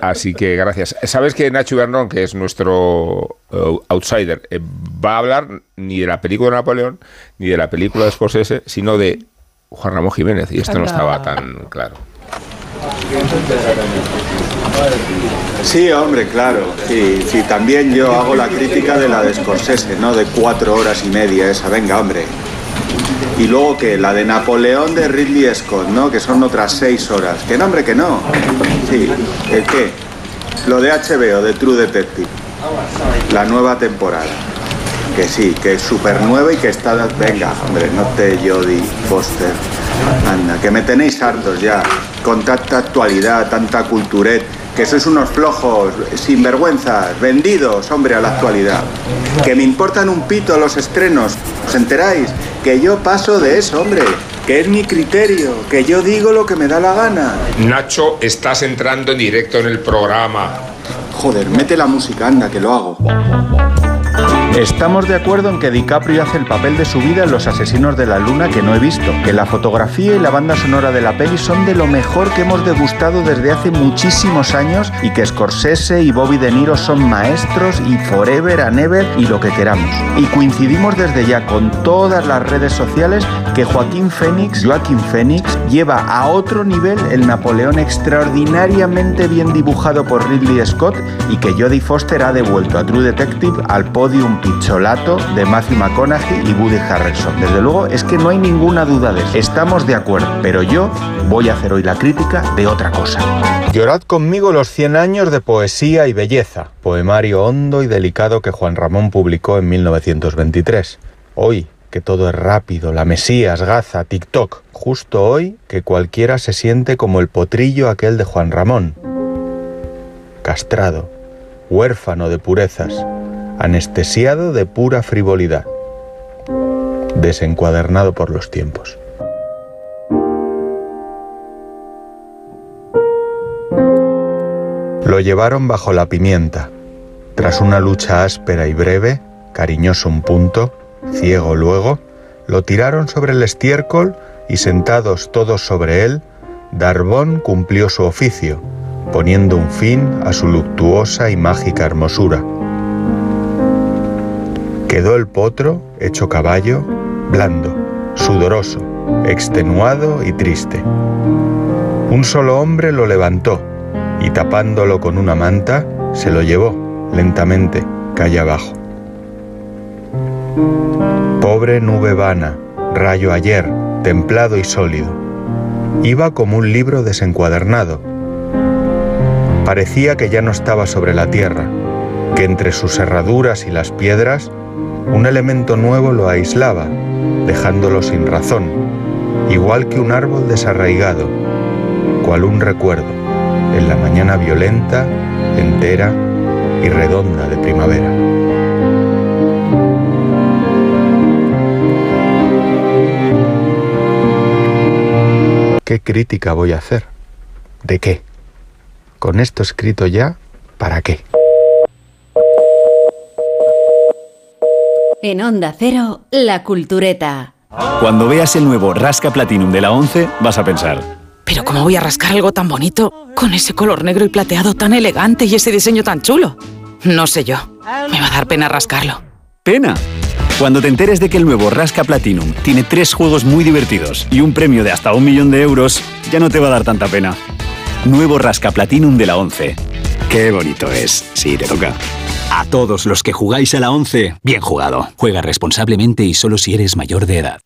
Así que gracias. Sabes que Nacho Bernón, que es nuestro eh, outsider, eh, va a hablar ni de la película de Napoleón, ni de la película de Scorsese, sino de Juan Ramón Jiménez. Y esto no estaba tan claro. Sí, hombre, claro. Sí, sí, también yo hago la crítica de la de Scorsese, ¿no? De cuatro horas y media esa, venga, hombre. Y luego que la de Napoleón de Ridley Scott, ¿no? Que son otras seis horas. Que no, hombre, que no. Sí, ¿el qué? Lo de HBO, de True Detective. La nueva temporada. Que sí, que es súper nueva y que está... Venga, hombre, no te Jodie Foster. Anda, que me tenéis hartos ya. Con tanta actualidad, tanta culturet. Que sois unos flojos, sinvergüenzas, vendidos, hombre, a la actualidad. Que me importan un pito los estrenos. ¿Os enteráis? Que yo paso de eso, hombre. Que es mi criterio. Que yo digo lo que me da la gana. Nacho, estás entrando en directo en el programa. Joder, mete la música, anda, que lo hago. Estamos de acuerdo en que DiCaprio hace el papel de su vida en Los Asesinos de la Luna que no he visto, que la fotografía y la banda sonora de la peli son de lo mejor que hemos degustado desde hace muchísimos años y que Scorsese y Bobby De Niro son maestros y forever and ever y lo que queramos. Y coincidimos desde ya con todas las redes sociales que Joaquín Phoenix, Joaquín Phoenix, lleva a otro nivel el Napoleón extraordinariamente bien dibujado por Ridley Scott y que Jodie Foster ha devuelto a True Detective al podium picholato de Matthew McConaughey y Woody Harrelson. Desde luego es que no hay ninguna duda de eso. Estamos de acuerdo, pero yo voy a hacer hoy la crítica de otra cosa. Llorad conmigo los 100 años de poesía y belleza, poemario hondo y delicado que Juan Ramón publicó en 1923. Hoy, que todo es rápido, la Mesías, Gaza, TikTok. Justo hoy que cualquiera se siente como el potrillo aquel de Juan Ramón. Castrado, huérfano de purezas, anestesiado de pura frivolidad, desencuadernado por los tiempos. Lo llevaron bajo la pimienta. Tras una lucha áspera y breve, cariñoso un punto, ciego luego, lo tiraron sobre el estiércol y sentados todos sobre él, Darbón cumplió su oficio, poniendo un fin a su luctuosa y mágica hermosura. Quedó el potro, hecho caballo, blando, sudoroso, extenuado y triste. Un solo hombre lo levantó y tapándolo con una manta, se lo llevó lentamente calle abajo. Pobre nube vana, rayo ayer, templado y sólido. Iba como un libro desencuadernado. Parecía que ya no estaba sobre la tierra, que entre sus herraduras y las piedras un elemento nuevo lo aislaba, dejándolo sin razón, igual que un árbol desarraigado, cual un recuerdo, en la mañana violenta, entera y redonda de primavera. ¿Qué crítica voy a hacer? ¿De qué? Con esto escrito ya, ¿para qué? En Onda Cero, La Cultureta. Cuando veas el nuevo Rasca Platinum de la 11, vas a pensar, Pero ¿cómo voy a rascar algo tan bonito con ese color negro y plateado tan elegante y ese diseño tan chulo? No sé yo. Me va a dar pena rascarlo. ¡pena! Cuando te enteres de que el nuevo Rasca Platinum tiene tres juegos muy divertidos y un premio de hasta un millón de euros, ya no te va a dar tanta pena. Nuevo Rasca Platinum de la 11. ¡Qué bonito es! Sí, te toca. A todos los que jugáis a la 11, bien jugado. Juega responsablemente y solo si eres mayor de edad.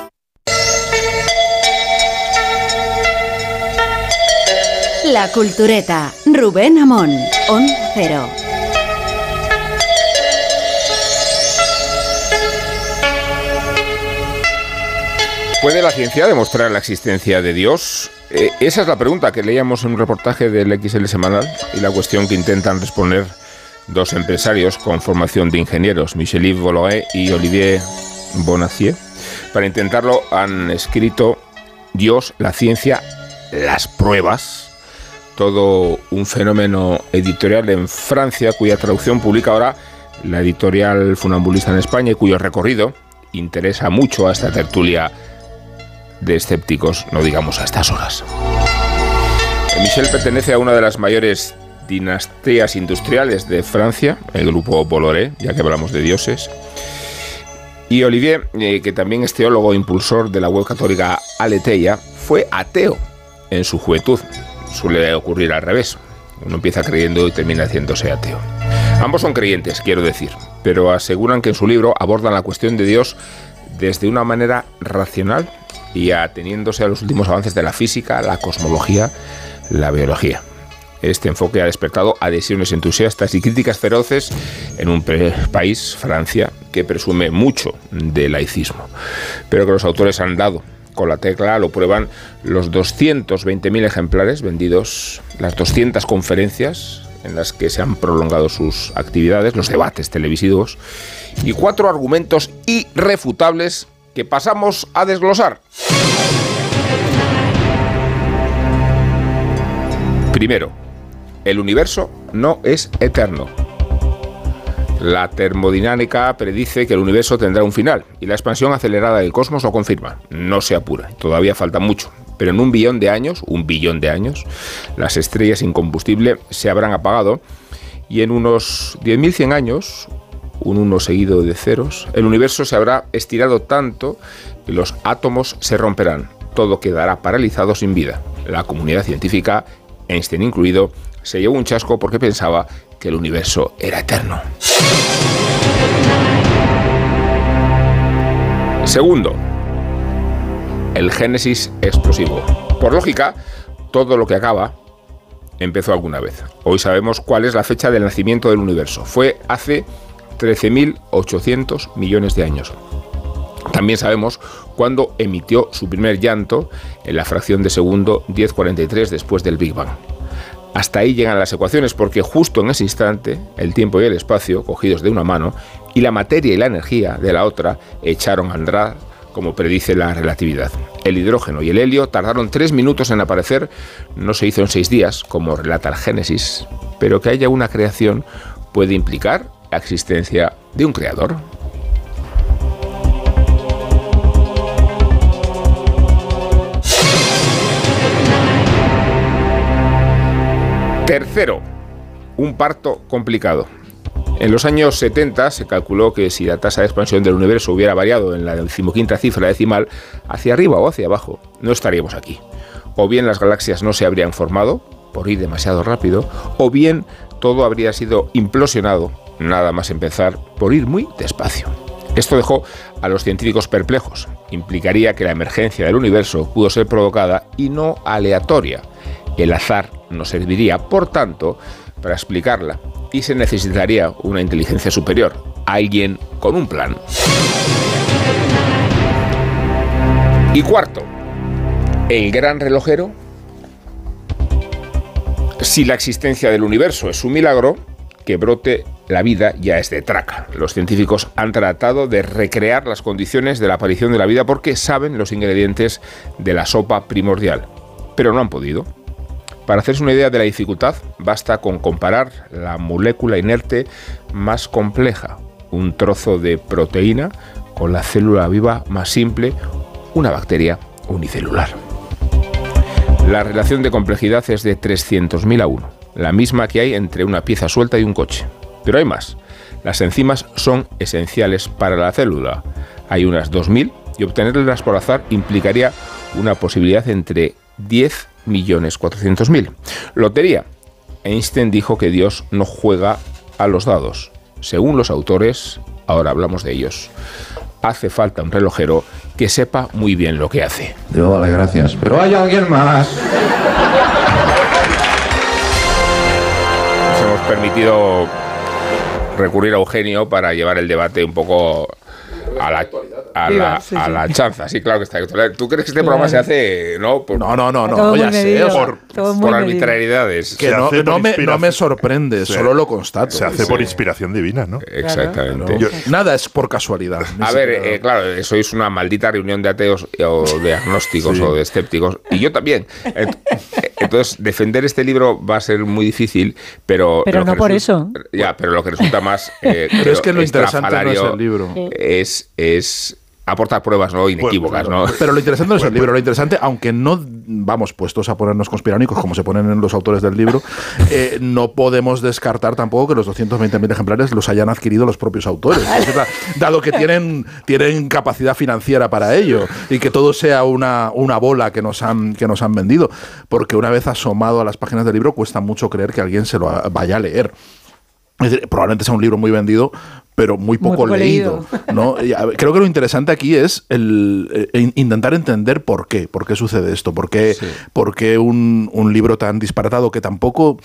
La Cultureta, Rubén Amón, On Cero. ¿Puede la ciencia demostrar la existencia de Dios? Eh, esa es la pregunta que leíamos en un reportaje del XL Semanal y la cuestión que intentan responder dos empresarios con formación de ingenieros, Michel-Yves Bolloré y Olivier Bonacieux. Para intentarlo han escrito Dios, la ciencia, las pruebas, todo un fenómeno editorial en Francia cuya traducción publica ahora la editorial Funambulista en España y cuyo recorrido interesa mucho a esta tertulia de escépticos, no digamos a estas horas. Michel pertenece a una de las mayores dinastías industriales de Francia, el grupo Bolloré, ya que hablamos de dioses. Y Olivier, eh, que también es teólogo e impulsor de la web católica Aleteia, fue ateo en su juventud. Suele ocurrir al revés. Uno empieza creyendo y termina haciéndose ateo. Ambos son creyentes, quiero decir, pero aseguran que en su libro abordan la cuestión de Dios desde una manera racional y ateniéndose a los últimos avances de la física, la cosmología, la biología. Este enfoque ha despertado adhesiones entusiastas y críticas feroces en un país, Francia, que presume mucho de laicismo, pero que los autores han dado con la tecla, lo prueban los 220.000 ejemplares vendidos, las 200 conferencias en las que se han prolongado sus actividades, los debates televisivos y cuatro argumentos irrefutables que pasamos a desglosar. Primero, el universo no es eterno. La termodinámica predice que el universo tendrá un final y la expansión acelerada del cosmos lo confirma. No se apura, todavía falta mucho, pero en un billón de años, un billón de años, las estrellas sin combustible se habrán apagado y en unos 10.100 años, un 1 seguido de ceros, el universo se habrá estirado tanto que los átomos se romperán. Todo quedará paralizado sin vida. La comunidad científica, Einstein incluido, se llevó un chasco porque pensaba que el universo era eterno. Segundo, el génesis explosivo. Por lógica, todo lo que acaba empezó alguna vez. Hoy sabemos cuál es la fecha del nacimiento del universo. Fue hace 13.800 millones de años. También sabemos cuándo emitió su primer llanto en la fracción de segundo 1043 después del Big Bang. Hasta ahí llegan las ecuaciones porque justo en ese instante el tiempo y el espacio, cogidos de una mano, y la materia y la energía de la otra, echaron a andar como predice la relatividad. El hidrógeno y el helio tardaron tres minutos en aparecer, no se hizo en seis días, como relata el Génesis, pero que haya una creación puede implicar la existencia de un creador. Tercero, un parto complicado. En los años 70 se calculó que si la tasa de expansión del universo hubiera variado en la decimoquinta cifra decimal, hacia arriba o hacia abajo, no estaríamos aquí. O bien las galaxias no se habrían formado, por ir demasiado rápido, o bien todo habría sido implosionado, nada más empezar, por ir muy despacio. Esto dejó a los científicos perplejos. Implicaría que la emergencia del universo pudo ser provocada y no aleatoria. El azar no serviría, por tanto, para explicarla y se necesitaría una inteligencia superior, alguien con un plan. Y cuarto, el gran relojero. Si la existencia del universo es un milagro, que brote la vida ya es de traca. Los científicos han tratado de recrear las condiciones de la aparición de la vida porque saben los ingredientes de la sopa primordial, pero no han podido. Para hacerse una idea de la dificultad, basta con comparar la molécula inerte más compleja, un trozo de proteína, con la célula viva más simple, una bacteria unicelular. La relación de complejidad es de 300.000 a 1, la misma que hay entre una pieza suelta y un coche. Pero hay más. Las enzimas son esenciales para la célula. Hay unas 2.000 y obtenerlas por azar implicaría una posibilidad entre 10.400.000. Lotería. Einstein dijo que Dios no juega a los dados. Según los autores, ahora hablamos de ellos, hace falta un relojero que sepa muy bien lo que hace. Yo, vale, gracias. Pero hay alguien más. Nos hemos permitido recurrir a Eugenio para llevar el debate un poco a la, a la, sí, a sí. la chanza. Sí, claro que está. ¿Tú crees que este programa se hace no por, No, no, no, no, ya sé, medido, por, arbitrariedades? que no, no me, no me sorprende, solo lo constato. Se hace Sí. por inspiración divina, ¿no? Exactamente. Yo- Nada es por casualidad. A ver, eh, claro, sois una maldita reunión de ateos o de agnósticos Sí. o de escépticos, y yo también. Ent- Entonces, defender este libro va a ser muy difícil, pero... Pero no por eso. Ya, pero lo que resulta más... eh, Pero creo, es que lo interesante no es estrafalario el libro. Es, es aportar pruebas no inequívocas, ¿no? Pero lo interesante no es el libro, lo interesante, aunque no vamos puestos a ponernos conspiranoicos como se ponen en los autores del libro, eh, no podemos descartar tampoco que los 220.000 ejemplares los hayan adquirido los propios autores. Es da- Dado que tienen, tienen capacidad financiera para ello y que todo sea una, una bola que nos, han, que nos han vendido. Porque una vez asomado a las páginas del libro cuesta mucho creer que alguien se lo vaya a leer. Es decir, probablemente sea un libro muy vendido, pero muy poco, poco leído. ¿no? Y, a ver, creo que lo interesante aquí es el, eh, in- intentar entender por qué, por qué sucede esto, por qué, por qué un, un libro tan disparatado que tampoco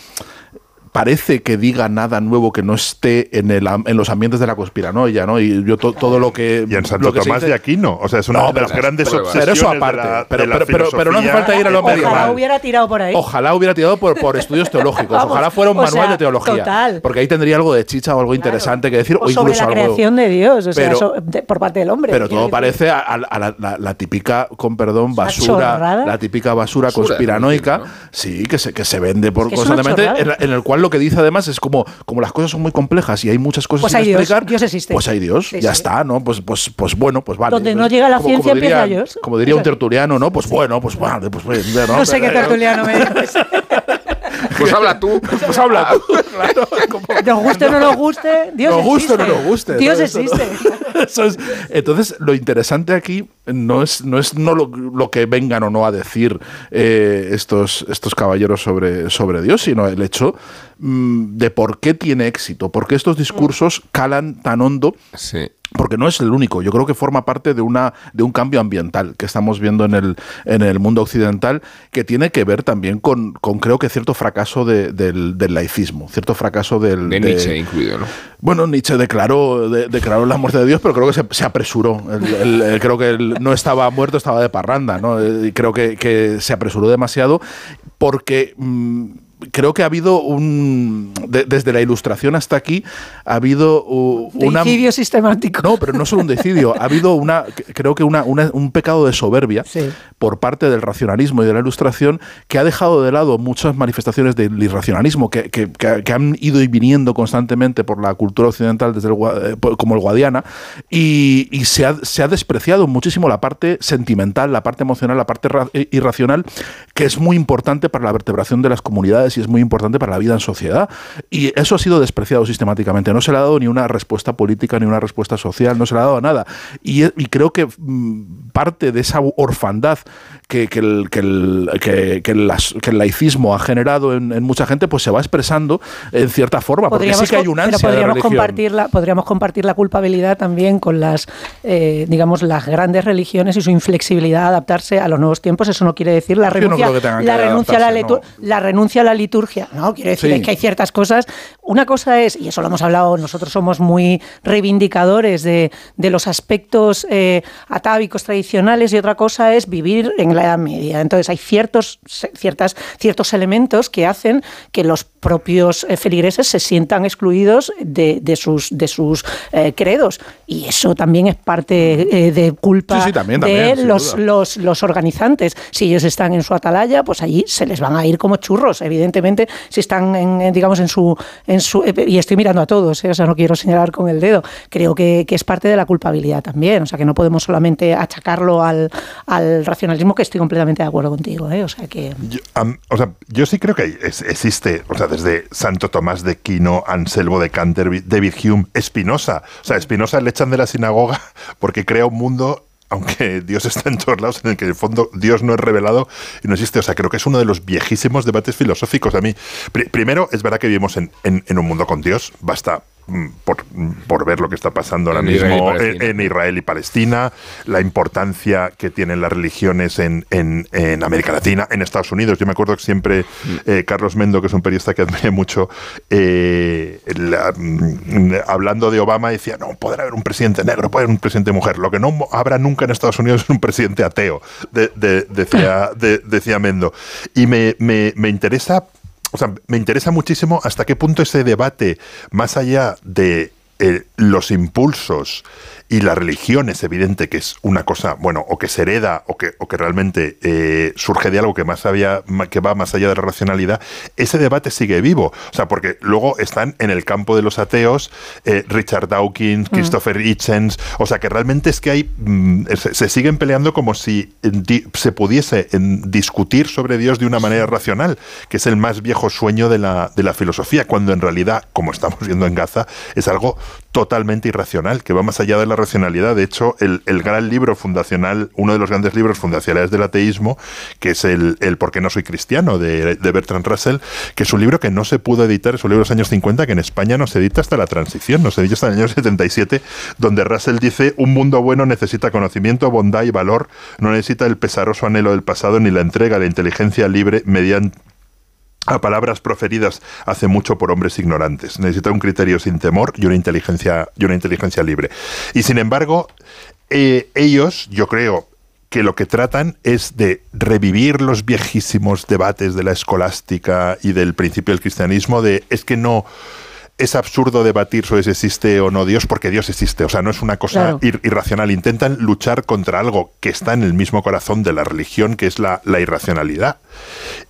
parece que diga nada nuevo que no esté en, el, am- en los ambientes de la conspiranoia, ¿no? Y yo to- todo lo que... Y en Santo lo que se Tomás dice- de Aquino. O sea, es una No, de las pero- grandes pero- obsesiones pero eso de aparte. la- pero, de la pero, pero, pero no hace falta ir a lo Ojalá medieval. hubiera tirado por ahí. Ojalá hubiera tirado por, por estudios teológicos. Vamos, Ojalá fuera un o manual sea, de teología. total. Porque ahí tendría algo de chicha o algo interesante que decir. O, O sobre incluso la algo. creación de Dios, o sea, Pero- so- de- por parte del hombre. Pero todo parece a, a- a la, la- la típica, con perdón, basura, la típica basura conspiranoica, sí, que se, que se vende por constantemente, en el cual lo que dice además es como, como las cosas son muy complejas y hay muchas cosas Pues sin hay Dios, explicar, Dios existe. pues hay Dios, Sí, ya sí. está, ¿no? Pues, pues, pues bueno, pues vale. Donde no Pues, llega la como- ciencia, como diría- empieza Dios. Como diría un tertuliano, ¿no? Pues bueno, pues vale, pues, pues, ¿no? No sé qué tertuliano me. Pues habla tú. Pues habla tú, claro. como- Nos guste o no nos guste, Dios nos guste o existe. no existe. Eso es- entonces, lo interesante aquí no es, no es no lo, lo que vengan o no a decir eh, estos, estos caballeros sobre, sobre Dios, sino el hecho mm, de por qué tiene éxito, por qué estos discursos calan tan hondo Sí. porque no es el único. Yo creo que forma parte de una de un cambio ambiental que estamos viendo en el, en el mundo occidental que tiene que ver también con, con creo que cierto fracaso de- del, del laicismo, cierto fracaso del De de- Nietzsche incluido, ¿no? bueno, Nietzsche declaró, de- declaró la muerte de Dios, pero creo que se, se apresuró. El- el- el- creo que él no estaba muerto, estaba de parranda. ¿no? Eh, creo que, que se apresuró demasiado porque mm, creo que ha habido un. de- desde la ilustración hasta aquí, ha habido una. Deicidio sistemático. No, pero no solo un decidio. ha habido una, creo que una, una- un pecado de soberbia Sí. por parte del racionalismo y de la ilustración que ha dejado de lado muchas manifestaciones del irracionalismo que, que- que- que han ido y viniendo constantemente por la cultura occidental, desde el, eh, como el Guadiana, y, y se, ha, se ha despreciado muchísimo la parte sentimental, la parte emocional, la parte eh, irracional, que es muy importante para la vertebración de las comunidades y es muy importante para la vida en sociedad. Y eso ha sido despreciado sistemáticamente. No se le ha dado ni una respuesta política ni una respuesta social, no se le ha dado nada. Y, creo que mm, parte de esa orfandad que, que el, que, el, que- el laicismo ha generado en, en mucha gente, pues se va expresando en cierta forma. Porque sí que hay pero ansia de podríamos religión. compartir la, podríamos compartir la culpabilidad también con las, eh, digamos, las grandes religiones y su inflexibilidad a adaptarse a los nuevos tiempos. Eso no quiere decir la no renuncia, la, renuncia a la, litur- la renuncia a la liturgia. No, quiere decir Sí. es que hay ciertas cosas. Una cosa es, y eso lo hemos hablado, nosotros somos muy reivindicadores de, de los aspectos eh, atávicos tradicionales y otra cosa es vivir en la Edad Media. Entonces hay ciertos, ciertas, ciertos elementos que hacen que los propios eh, feligreses se sientan excluidos de, de sus, de sus eh, credos. Y eso también es parte eh, de culpa Sí, sí, también, de también, sin los, los, los organizantes. Si ellos están en su atalaya, pues allí se les van a ir como churros. Evidentemente, si están en, digamos, en su, en en su, eh, y estoy mirando a todos, ¿eh? o sea, no quiero señalar con el dedo, creo que, que, es parte de la culpabilidad también, o sea, que no podemos solamente achacarlo al, al racionalismo, que estoy completamente de acuerdo contigo, ¿eh? o sea, que... Yo, o sea, yo sí creo que existe, o sea, desde Santo Tomás de Quino, Anselmo de Canterbury, David Hume, Spinoza, o sea, Spinoza le echan de la sinagoga porque crea un mundo aunque Dios está en todos lados, en el que en el fondo Dios no es revelado y no existe. O sea, creo que es uno de los viejísimos debates filosóficos. A mí, pr primero, es verdad que vivimos en, en, un mundo con Dios, basta por, por, ver lo que está pasando ahora En mismo Israel en, Israel y Palestina, la importancia que tienen las religiones en, en- en América Latina, en Estados Unidos. Yo me acuerdo que siempre eh, Carlos Mendo, que es un periodista que admiré mucho, eh, la- mm, hablando de Obama, decía, no, podrá haber un presidente negro, puede haber un presidente mujer. Lo que no habrá nunca en Estados Unidos es un presidente ateo, de- de- decía, de- decía Mendo. Y me, me- me interesa o sea, me interesa muchísimo hasta qué punto ese debate, más allá de eh, los impulsos y la religión, es evidente que es una cosa, bueno, o que se hereda o que, o que realmente eh, surge de algo que, más había, que va más allá de la racionalidad, ese debate sigue vivo. O sea, porque luego están en el campo de los ateos eh, Richard Dawkins, Christopher Hitchens, o sea, que realmente es que hay, mm, se, se siguen peleando como si eh, di- se pudiese en, discutir sobre Dios de una manera racional, que es el más viejo sueño de la, de la filosofía, cuando en realidad, como estamos viendo en Gaza, es algo totalmente irracional, que va más allá de la racionalidad. De hecho, el, gran libro fundacional, uno de los grandes libros fundacionales del ateísmo, que es el, el ¿Por qué no soy cristiano? de, de Bertrand Russell, que es un libro que no se pudo editar, es un libro de los años 50, que en España no se edita hasta la transición, no se edita hasta el año 77, donde Russell dice, un mundo bueno necesita conocimiento, bondad y valor, no necesita el pesaroso anhelo del pasado ni la entrega de inteligencia libre mediante a palabras proferidas hace mucho por hombres ignorantes. Necesita un criterio sin temor y una inteligencia, y una inteligencia libre. Y sin embargo, eh, ellos, yo creo que lo que tratan es de revivir los viejísimos debates de la escolástica y del principio del cristianismo, de es que no es absurdo debatir sobre si existe o no Dios, porque Dios existe. O sea, no es una cosa Claro. ir- irracional. Intentan luchar contra algo que está en el mismo corazón de la religión, que es la, la irracionalidad.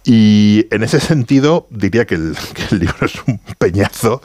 Y en ese sentido, diría que el, que el libro es un peñazo,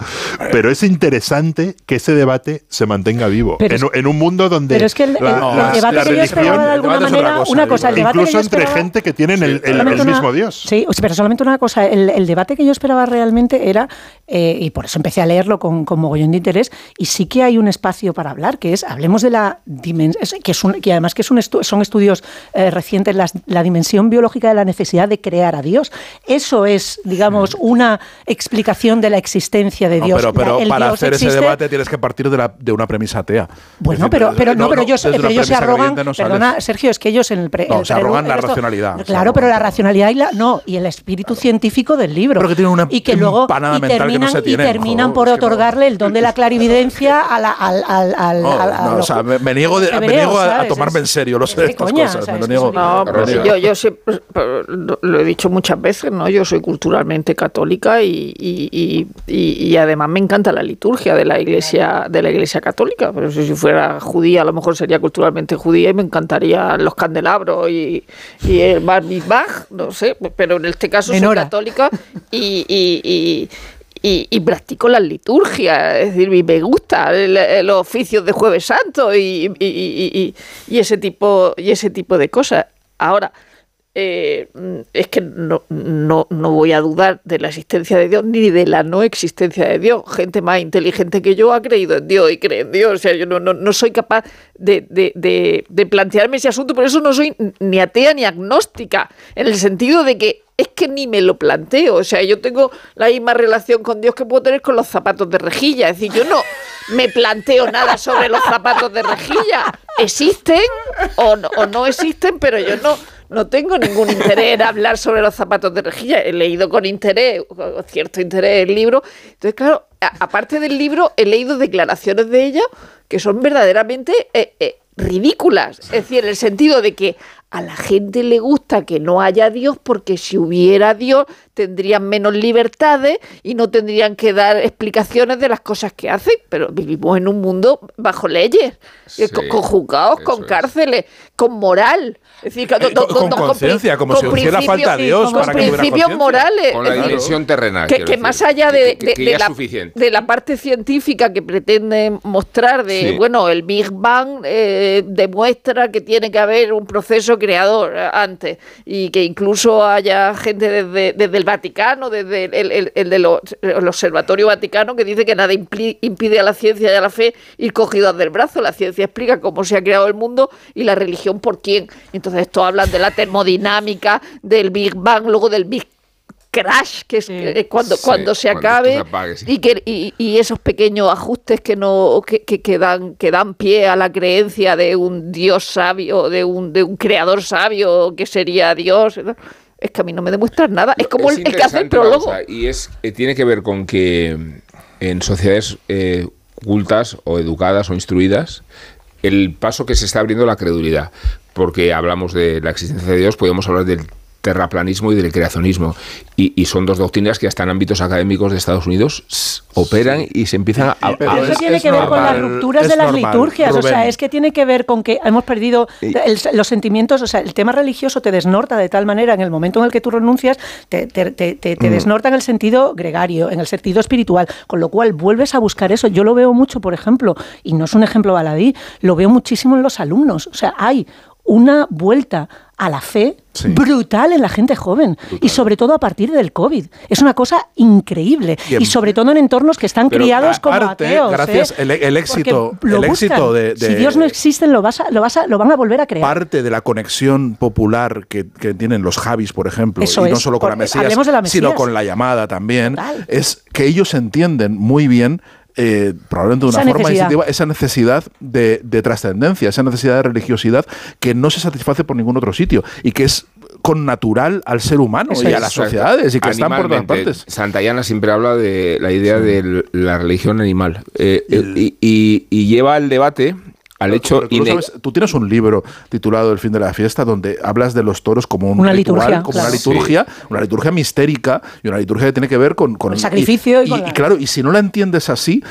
pero es interesante que ese debate se mantenga vivo. Pero En, es- en un mundo donde Pero es que el, el- la- el la- debate la que yo esperaba de alguna manera, una cosa, el debate que incluso yo entre gente que tienen el, el- el una- mismo Dios. Sí, pero solamente una cosa, el, el debate que yo esperaba realmente era, eh, y por eso empecé a leerlo con, con mogollón de interés, y sí que hay un espacio para hablar, que es, hablemos de la dimensión, que, es un- que además que es un estu- son estudios eh, recientes, las- la dimensión biológica de la necesidad de crear a Dios. Eso es, digamos, una explicación de la existencia de No, Dios. pero pero La- el para Dios hacer ese existe- debate tienes que partir de, la- de una premisa atea. Bueno, decir, pero, pero no, pero ellos, pero ellos se arrogan. no perdona, Sergio, es que ellos en el. Pre, No, el se arrogan la esto- racionalidad, Claro, pero la racionalidad y la. No, y el espíritu científico del libro. Pero que tiene una y que luego. Y que no terminan, se y tiene, terminan por otorgarle el don de la clarividencia a la, al. al, al, No, al- o sea, me, me niego, de- me niego a, tomarme en serio lo sé, estas coña, cosas. me lo niego. No, pero niego. yo, yo siempre, lo lo he dicho muchas veces, ¿no? Yo soy culturalmente católica y, y- y- y- y además me encanta la liturgia de la iglesia, de la iglesia católica. Pero si, si fuera judía, a lo mejor sería culturalmente judía y me encantarían los candelabros y, y el Bar Mitzvah, no sé, pero en este caso soy Menora. católica y, y- y- y- practico la liturgia, es decir, me gusta el- los oficios de Jueves Santo y- y- y ese tipo y ese tipo de cosas. Ahora, eh, es que no, no, no voy a dudar de la existencia de Dios ni de la no existencia de Dios. Gente más inteligente que yo ha creído en Dios y cree en Dios. O sea, yo no, no, no soy capaz de, de- de- de plantearme ese asunto, por eso no soy ni atea ni agnóstica, en el sentido de que es que ni me lo planteo. O sea, yo tengo la misma relación con Dios que puedo tener con los zapatos de rejilla. Es decir, yo no me planteo nada sobre los zapatos de rejilla. ¿Existen o no, o no existen? Pero yo no, no tengo ningún interés en hablar sobre los zapatos de rejilla. He leído con interés, con cierto interés el libro. Entonces, claro, aparte del libro, he leído declaraciones de ella que son verdaderamente eh, eh, ridículas. Es decir, en el sentido de que a la gente le gusta que no haya Dios porque si hubiera Dios tendrían menos libertades y no tendrían que dar explicaciones de las cosas que hacen. Pero vivimos en un mundo bajo leyes, eh, con, con juzgados, con cárceles, con moral. Es decir, Eh, con- con conciencia, como si hiciera principios- falta Dios con para hubiera principios morales. Con la dimensión terrenal. que, más allá de, Que- de- que de ya la, de parte científica que pretende mostrar de, Sí. bueno, el Big Bang eh, demuestra que tiene que haber un proceso creador eh, antes y que incluso haya gente desde, desde el Vaticano, desde el, el- el Observatorio Vaticano, que dice que nada impide a la ciencia y a la fe ir cogidas del brazo. La ciencia explica cómo se ha creado el mundo y la religión por quién. Entonces, esto hablan de la termodinámica, del Big Bang, luego del Big crash que es eh, cuando Sí, cuando se cuando acabe apague, sí. y que y, y esos pequeños ajustes que no que, que, que dan que dan pie a la creencia de un dios sabio de un de un creador sabio que sería dios ¿no? es que a mí no me demuestran nada es como Es el, el que hace el prólogo cosa, y es eh, tiene que ver con que mm, en sociedades eh, cultas o educadas o instruidas el paso que se está abriendo la credulidad porque hablamos de la existencia de Dios podemos hablar del terraplanismo y del creacionismo y, y son dos doctrinas que hasta en ámbitos académicos de Estados Unidos operan y se empiezan a, Pero a- eso tiene que ver con las rupturas de las liturgias, o sea, es que tiene que ver con que hemos perdido el- los sentimientos, o sea, el tema religioso te desnorta de tal manera en el momento en el que tú renuncias, te, te- te- te- te Mm. desnorta en el sentido gregario, en el sentido espiritual, con lo cual vuelves a buscar eso. Yo lo veo mucho, por ejemplo, y no es un ejemplo baladí, lo veo muchísimo en los alumnos, o sea, hay una vuelta a la fe brutal en la gente joven y sobre todo a partir del COVID. Es una cosa increíble Bien. y sobre todo en entornos que están Pero criados como aparte, ateos. gracias, ¿eh? el- el éxito- lo el éxito de- de- Si Dios no existe, lo, vas a, lo, vas a, lo van a volver a crear. parte de la conexión popular que, que tienen los Javis, por ejemplo, Eso y no solo con la Mesías, la sino Mesías. con la llamada también, Total. es que ellos entienden muy bien eh, probablemente de una Esa forma necesidad. instintiva, esa necesidad de, de trascendencia, esa necesidad de religiosidad que no se satisface por ningún otro sitio y que es con natural al ser humano y a las sociedades y que están por todas partes. Santayana siempre habla de la idea de la religión animal eh, y, y- y lleva el debate al hecho Pero tú, sabes, tienes un libro titulado El fin de la fiesta donde hablas de los toros como un Una ritual, liturgia, como claro. una liturgia, una liturgia mistérica y una liturgia que tiene que ver con, con El sacrificio y y, con y la- claro, y si no la entiendes así,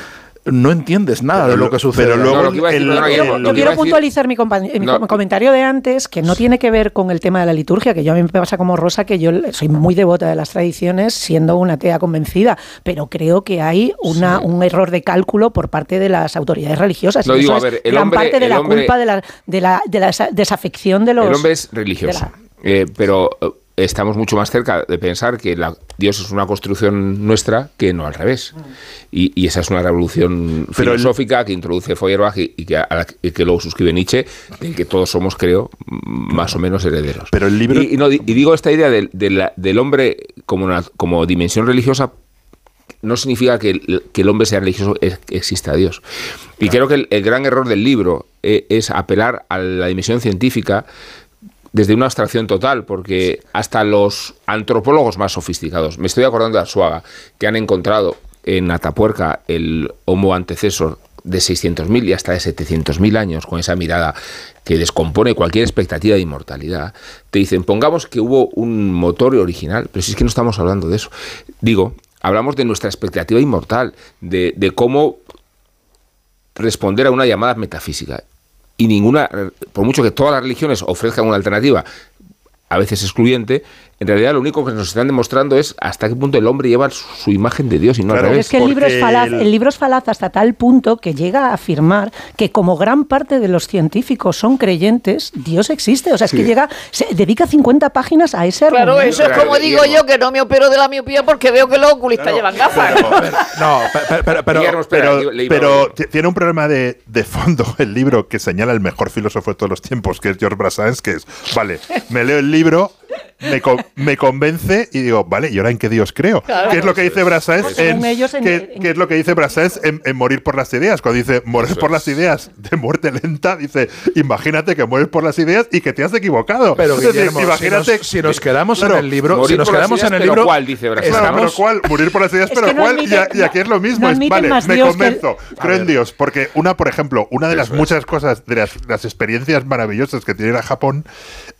no entiendes nada de lo que sucede. pero luego No, el- Yo quiero puntualizar mi, No. com- comentario de antes, que no tiene que ver con el tema de la liturgia, que yo a mí me pasa como Rosa, que yo soy muy devota de las tradiciones, siendo una atea convencida, pero creo que hay una, un error de cálculo por parte de las autoridades religiosas. Lo y digo, eso a ver, el gran hombre- parte de el la hombre- culpa de la, de, la, de la desa- desafección de los... el hombre es religioso la- eh, pero eh, estamos mucho más cerca de pensar que la- Dios es una construcción nuestra que no al revés. Y, y esa es una revolución Pero el- filosófica que introduce Feuerbach y, y que, a la que- que luego suscribe Nietzsche del que todos somos creo más o menos herederos. Pero el libro- y, y no, di- y digo esta idea del, de la- del hombre como, una- como dimensión religiosa no significa que el, que el hombre sea religioso es que exista Dios. Y creo que el, el gran error del libro eh, es apelar a la dimensión científica desde una abstracción total, porque hasta los antropólogos más sofisticados, me estoy acordando de Arsuaga, que han encontrado en Atapuerca el Homo antecesor de 600.000 y hasta de 700.000 años, con esa mirada que descompone cualquier expectativa de inmortalidad, te dicen, pongamos que hubo un motor original, pero si es que no estamos hablando de eso. Digo, hablamos de nuestra expectativa inmortal, de, de cómo responder a una llamada metafísica. Y ninguna, por mucho que todas las religiones ofrezcan una alternativa, a veces excluyente, en realidad lo único que nos están demostrando es hasta qué punto el hombre lleva su, imagen de Dios y no al Pero revés. es que el libro es, falaz, el- el libro es falaz hasta tal punto que llega a afirmar que como gran parte de los científicos son creyentes, Dios existe. O sea, es que llega, se dedica 50 páginas a ese Claro, argumento. eso es como digo yo, que no me opero de la miopía porque veo que los oculistas llevan gafas. No, pe- pe- pero, pero- Guillermo, espera, pero, tiene un problema de, de fondo el libro que señala el mejor filósofo de todos los tiempos, que es George Brassens, que es, vale, me leo el libro me, con- me convence y digo, vale, ¿y ahora en qué Dios creo? Claro. ¿Qué es lo que dice Brassens en, en- qué, en- qué es lo que dice Brassens en, en morir por las ideas? Cuando dice morir por las ideas de muerte lenta, dice, imagínate que mueres por las ideas y que te has equivocado. Pero Es Guillermo, si imagínate nos- si nos quedamos en Claro, el libro, si nos quedamos ideas, en el libro, ¿cuál? Dice Brassens. Claro, pero ¿cuál? Morir por las ideas, Es pero no ¿cuál? y, a- y aquí es lo mismo. no es, vale, más me Dios que el- convenzo. Creo en Dios. Porque una, por ejemplo, una de las Eso es. muchas cosas, de las, las experiencias maravillosas que tiene a Japón,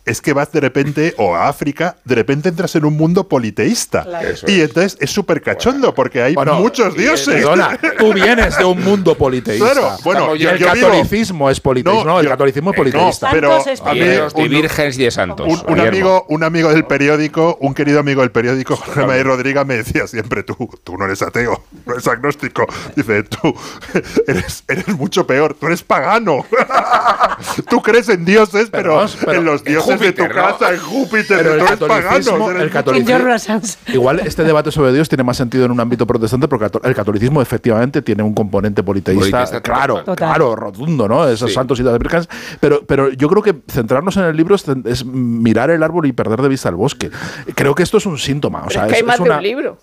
es que vas de repente, o a África, de repente entras en un mundo politeísta. Y es. entonces es súper cachondo, porque hay Bueno, muchos dioses. Perdona, tú vienes de un mundo politeísta. Claro, bueno, y yo- el yo catolicismo es politeísta. No, el yo- catolicismo es eh, no, politeísta. pero Santos a mí espíritus. Y un- vírgenes y de santos. un, amigo, un amigo del periódico, un querido amigo del periódico, Jorge María Rodríguez, me decía siempre, tú, tú no eres ateo, no eres agnóstico. Dice, tú eres, eres mucho peor, tú eres pagano. tú crees en dioses, pero, pero en los en dioses de tu ¿no? casa, en Júpiter, Pero el tú eres pagano. catolicismo, el catolicismo-. Igual este debate sobre Dios tiene más sentido en un ámbito protestante porque el catolicismo efectivamente tiene un componente politeísta, Politeísta, claro, total. claro, rotundo, ¿no? Esos Sí. santos y las vírgenes. Pero, pero yo creo que centrarnos en el libro es, es mirar el árbol y perder de vista el bosque. Creo que esto es un síntoma. O Pero sea, es que hay es- más es de un libro.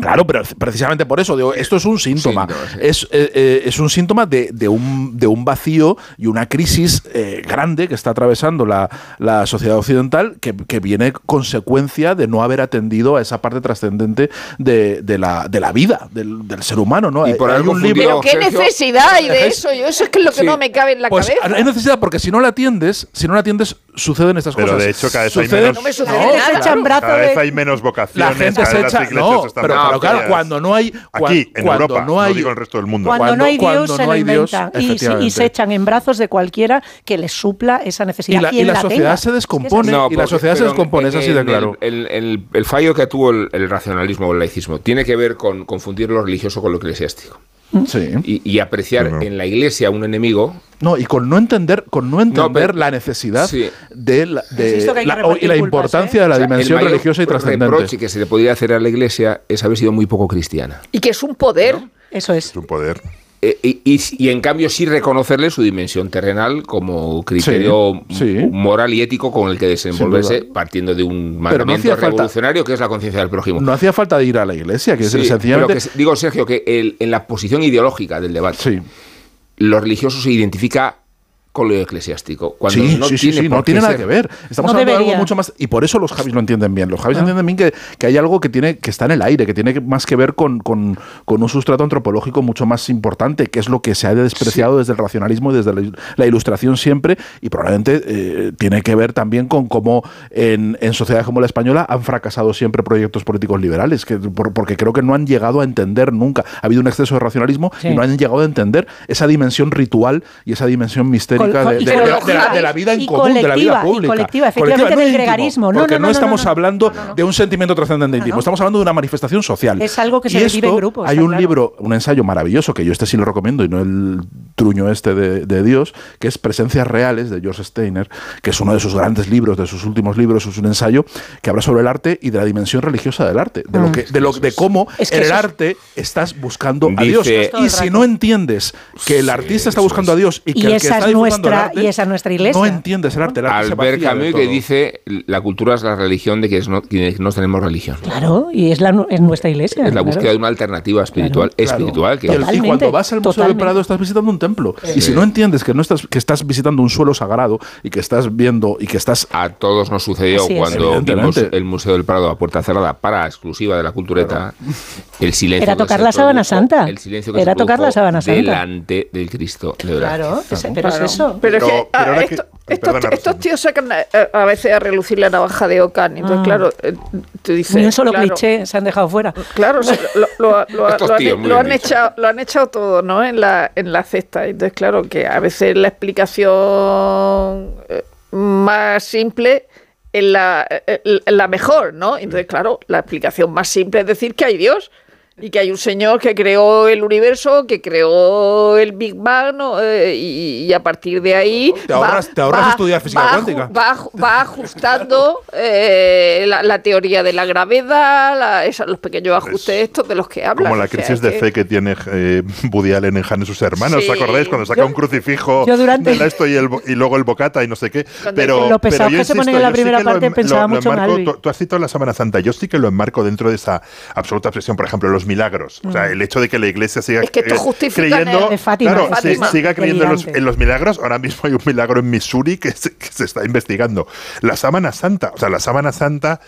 Claro, pero precisamente por eso, digo, esto es un síntoma. Síntoma, sí. es, eh, eh, es un síntoma de, de un, de un vacío y una crisis eh, grande que está atravesando la, la sociedad occidental que, que viene consecuencia de no haber atendido a esa parte trascendente de, de la, de la vida, del, del ser humano. ¿no? Y Hay- por hay un libro. Pero qué Sergio, necesidad hay de es- eso. Yo eso es que es lo que Sí. no me cabe en la Pues cabeza. hay necesidad porque si no la atiendes, si no la atiendes, suceden estas Pero cosas. de hecho cada vez hay menos- No me sucede La No, gente nada. Cada vez hay menos la vocaciones. gente cada se echa. No, pero, pero claro, cuando no hay. cua- Aquí, en cuando Europa, no hay, digo el resto del mundo. Cuando, Cuando- no hay cuando Dios, no se lo Dios, inventan. Y, se- y echan en brazos de cualquiera que les supla esa Y necesidad. la, y quien la la sociedad tenga. se descompone No, y la sociedad se pero descompone, es así de claro. El, el- el- el fallo que tuvo el, el racionalismo o el laicismo tiene que ver con confundir lo religioso con lo eclesiástico. Sí. Y, y apreciar Bueno. en la iglesia un enemigo No, y con no entender, con no entender pero- la necesidad Sí. de, la, de la- repartir y la culpas, importancia ¿eh? de la O sea, dimensión el religiosa y trascendente. reproche que se le podría hacer a la iglesia es haber sido muy poco cristiana. Y que es un poder. Eso es. Es un poder. Eh, y, y- y en cambio sí reconocerle su dimensión terrenal como criterio Sí, sí. moral y ético con el que desenvolverse partiendo de un no mandamiento falta- revolucionario que es la conciencia del prójimo. No hacía falta de ir a la iglesia, que Sí, es sencillamente. que, digo, Sergio, que el- en la posición ideológica del debate, Sí. lo religioso se identifica con lo eclesiástico. Cuando sí, no sí, tiene sí, por no qué tiene nada ser. que ver. Estamos No hablando de algo mucho más. Y por eso los Javis lo entienden bien. Los Javis Ah. entienden bien que, que hay algo que tiene que está en el aire, que tiene más que ver con, con- con un sustrato antropológico mucho más importante, que es lo que se ha despreciado desde el racionalismo y desde la, la ilustración siempre. Y probablemente eh, tiene que ver también con cómo en, en sociedades como la española han fracasado siempre proyectos políticos liberales, que, por- porque creo que no han llegado a entender nunca. Ha habido un exceso de racionalismo Sí. y no han llegado a entender esa dimensión ritual y esa dimensión mistérica De, y de- de- colectiva. de la, de la vida en común, de la vida colectiva, y pública. colectiva, efectivamente, del íntimo, gregarismo. No, porque no, no, no, no, estamos no, no. hablando de un sentimiento trascendente íntimo, estamos hablando de una manifestación social. Es algo que se vive en esto, grupo, Hay un claro. libro, un ensayo maravilloso, que yo este sí lo recomiendo y no el truño este de, de Dios, que es Presencias Reales de George Steiner, que es uno de sus grandes libros, de sus últimos libros, es un ensayo que habla sobre el arte y de la dimensión religiosa del arte, de lo Mm. que, de lo de cómo Es que en el arte estás buscando a Dios. Y si no entiendes que el artista está buscando a Dios y que Y el que está disfrutando nuestra- arte, y esa es nuestra iglesia. no entiendes el arte. El arte Albert Camus que dice la cultura es la religión de quienes no, quienes no tenemos religión. Claro, y es, la, nu- es nuestra iglesia. Es la claro. búsqueda de una alternativa espiritual, Claro. espiritual que Y, cuando vas al Museo del. Prado estás visitando un templo. Y si no entiendes que no estás que estás visitando un suelo sagrado y que estás viendo y que estás a todos nos sucedió cuando vimos el Museo del Prado a puerta cerrada para exclusiva de la cultureta. El silencio Era tocar la sábana santa. El silencio que Era se tocar la sábana santa. delante del Cristo de. Claro, es- pero Claro. es eso. Pero, es que pero ah, que- estos, perdona, estos Rosana. tíos sacan a, a veces a relucir la navaja de Ocan. Entonces, Ah. claro, eh, tú dices. Ni un solo claro, cliché se han dejado fuera. Claro, sí, lo, han, echado, lo han echado todo, ¿no? En la, en la cesta. Entonces, claro, que a veces la explicación eh, más simple es la, eh, la mejor, ¿no? Entonces, claro, la explicación más simple es decir que hay Dios. y que hay un señor que creó el universo, que creó el Big Bang, ¿no? Eh, y, y a partir de ahí... Te ahorras- te ahorras estudiar física va cuántica. Va, aju- va ajustando eh, la, la teoría de la gravedad, la- esos- los pequeños ajustes estos de los que hablan. Como la o sea crisis de que- fe que tiene eh, Woody Allen en Han y sus hermanos, Sí. ¿os acordáis? Cuando saca Yo- un crucifijo yo durante- del esto y, el, y luego el bocata y no sé qué. Pero, Lo pesado pero yo que se ponen insisto, en la sí primera lo parte, em- pensaba mucho en enmarco- Albi. tú, tú has citado la Semana Santa, yo sí que lo enmarco dentro de esa absoluta obsesión, por ejemplo, los milagros. O sea, Mm. el hecho de que la iglesia siga Es que eh, creyendo, De Fátima, claro, de sí, Fátima. siga creyendo en los, Delirante. en los milagros. Ahora mismo hay un milagro en Missouri que se, que se está investigando. La sábana santa, o sea, la sábana santa,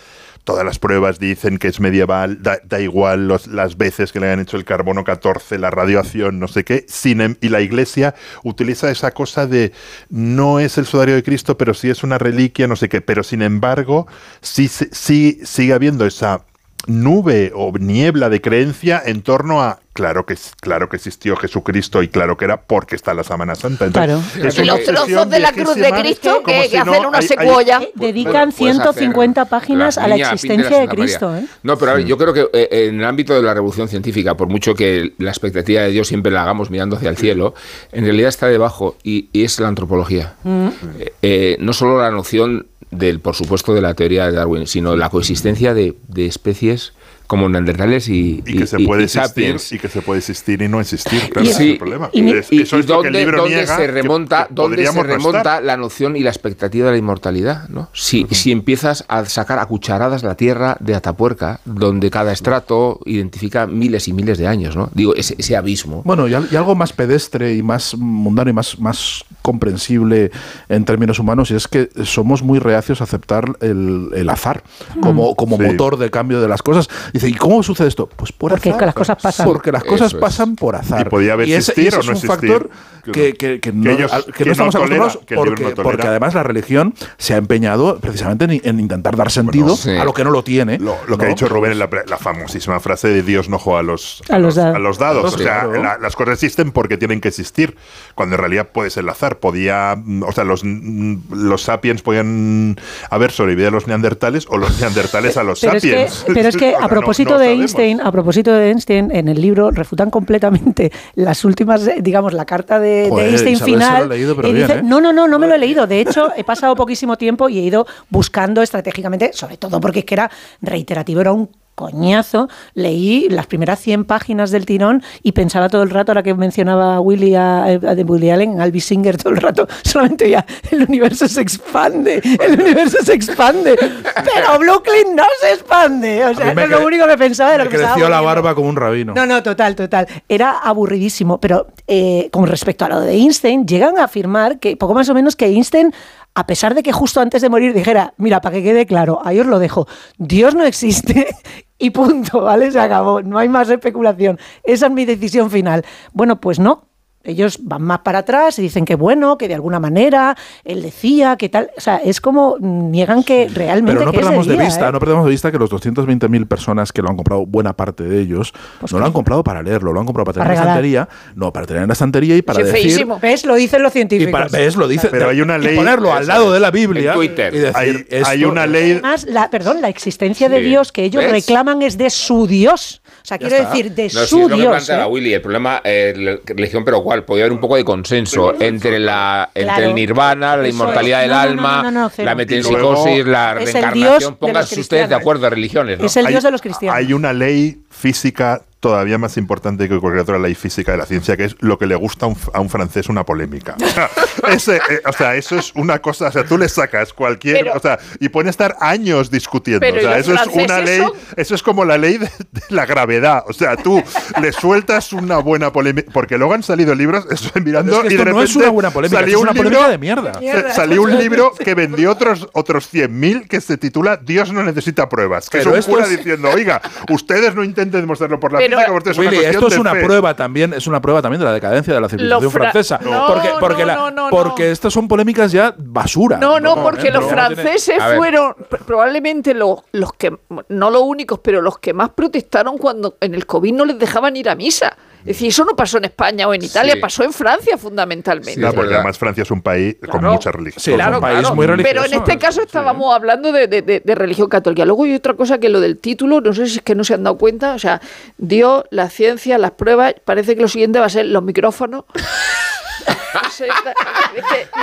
todas las pruebas dicen que es medieval, da, da igual los- las veces que le han hecho el carbono 14, la radiación, no sé qué, sin em- y la iglesia utiliza esa cosa de no es el sudario de Cristo, pero sí es una reliquia, no sé qué, pero sin embargo, sí, sí sigue habiendo esa nube o niebla de creencia en torno a claro que claro que existió Jesucristo y claro que era porque está la Sábana Santa. Entonces, Claro. es Y una los trozos de la cruz de Cristo que, si que no hacen una hay- secuoya. Eh, Dedican puedes hacer 150 páginas la a la existencia de. Cristo. ¿eh? No, pero a ver, yo creo que eh, en el ámbito de la revolución científica, por mucho que la expectativa de Dios siempre la hagamos mirando hacia el cielo, en realidad está debajo y, y es la antropología. Mm. Eh, eh, no solo la noción del, por supuesto, de la teoría de Darwin, sino la coexistencia de, de especies como neandertales y, y que se puede y existir sapiens. y que se puede existir y no existir. Claro, ese es el problema. y, Es- y- eso y es lo que el dónde, libro dónde niega, se remonta, que dónde se remonta la noción y la expectativa de la inmortalidad, ¿no? Si, si empiezas a sacar a cucharadas la tierra de Atapuerca, donde cada estrato identifica miles y miles de años, ¿no? Digo, ese, ese abismo. Bueno, y, al- y algo más pedestre y más mundano y más, más comprensible en términos humanos, y es que somos muy reacios a aceptar el, el azar como, como Sí. motor de cambio de las cosas. Dice, ¿y cómo sucede esto? Pues por Porque azar. las cosas pasan. Porque las cosas es. pasan por azar. Y podía haber ese- ese o es no un existir. factor Que que, no. que- que Que no, ellos- al- que que no no estamos tolera, acostumbrados porque, no tolera. porque además la religión se ha empeñado precisamente en, en intentar dar sentido sí. a lo que no lo tiene. Lo, lo que ha dicho Rubén en la, la famosísima frase de Dios no juega a los, A los dados. a los dados. Sí, o sea, claro. la- las cosas existen porque tienen que existir, cuando en realidad puede ser el azar. Podía, mm, o sea, los, mm, los sapiens podían haber sobrevivido a los neandertales o los neandertales a los Pero es, que, sapiens. pero es que a no- propósito no de sabemos. Einstein, a propósito de Einstein, en el libro refutan completamente las últimas, eh, digamos, la carta de, Einstein Isabel se lo ha final. leído, pero y bien, dice, ¿eh? no, no, no, no me lo he leído. De hecho, he pasado poquísimo tiempo y he ido buscando estratégicamente, sobre todo porque es que era reiterativo, era un coñazo. Leí las primeras 100 páginas del tirón y pensaba todo el rato, ahora que mencionaba Willy a, a de Willy Allen, Albi Singer todo el rato, solamente ya el universo se expande, el universo se expande, pero Brooklyn no se expande. O sea, eso es lo único que pensaba Me que creció la barba como un rabino. No, no, total, total. Era aburridísimo, pero eh, con respecto a lo de Einstein, llegan a afirmar que poco más o menos que Einstein, a pesar de que justo antes de morir dijera, mira, para que quede claro, ahí os lo dejo, Dios no existe y punto, ¿vale? Se acabó, no hay más especulación. Esa es mi decisión final. Bueno, pues no. Ellos van más para atrás y dicen que bueno, que de alguna manera él decía que tal. O sea, es como niegan que realmente. Pero no que perdamos de día, vista, ¿eh? no perdamos de vista que los 220.000 personas que lo han comprado, buena parte de ellos, no lo han comprado para leerlo, lo han comprado para tener en la estantería, no, para tener en la estantería y para Sí, decir feísimo. ¿Ves? Lo dicen los y científicos. para, ves, lo dice, Pero hay una y ley- ponerlo al lado de la Biblia En Twitter. y decir, Hay, hay esto una es- ley Además, la, perdón, la existencia de Sí. Dios que ellos ¿Ves? reclaman es de su Dios. O sea, quiero está. decir, de No, sí, su es lo que Dios. ¿eh? Willy. El problema, eh, religión, pero ¿cuál? Podía haber un poco de consenso entre la entre Claro. el nirvana, la Eso inmortalidad es. del alma, no, no, no, cero. la metempsicosis, la reencarnación. Pónganse ustedes de acuerdo de religiones, ¿no? Es el Dios de los cristianos. Hay una ley física todavía más importante que cualquier otra ley física de la ciencia, que es lo que le gusta a un, a un francés una polémica. O sea, ese, eh, o sea, eso es una cosa, o sea, tú le sacas cualquier, Pero- o sea, y pueden estar años discutiendo. O sea, ¿y eso es una ley, son? eso es como la ley de, de la gravedad. O sea, tú le sueltas una buena polémica, porque luego han salido libros, estoy mirando, es que y de esto no es repente una buena polémica, salió es un una libro- polémica de mierda. sa- Salió un libro que vendió otros, otros 100.000 que se titula Dios no necesita pruebas. Que Pero es un cura es- diciendo, oiga, ustedes no intenten demostrarlo por la Pero- física, porque esto es una Willy, cuestión esto es una fe". prueba también, es una prueba también de la decadencia de la civilización fra- francesa. No, porque porque, no, la- no, no, porque no. estas son polémicas ya basura. No, no, porque los tiene- franceses fueron pr- probablemente los, los que, no los únicos, pero los que más protestaron cuando en el COVID no les dejaban ir a misa. Es decir, eso no pasó en España o en Italia, Sí. pasó en Francia fundamentalmente. Claro, porque además Francia es un país con Claro. mucha religión. Sí, es un país muy religioso. Pero en este caso estábamos hablando de, de- de- de religión católica. Luego hay otra cosa que lo del título, no sé si es que no se han dado cuenta, o sea, Dios, la ciencia, las pruebas, parece que lo siguiente va a ser los micrófonos.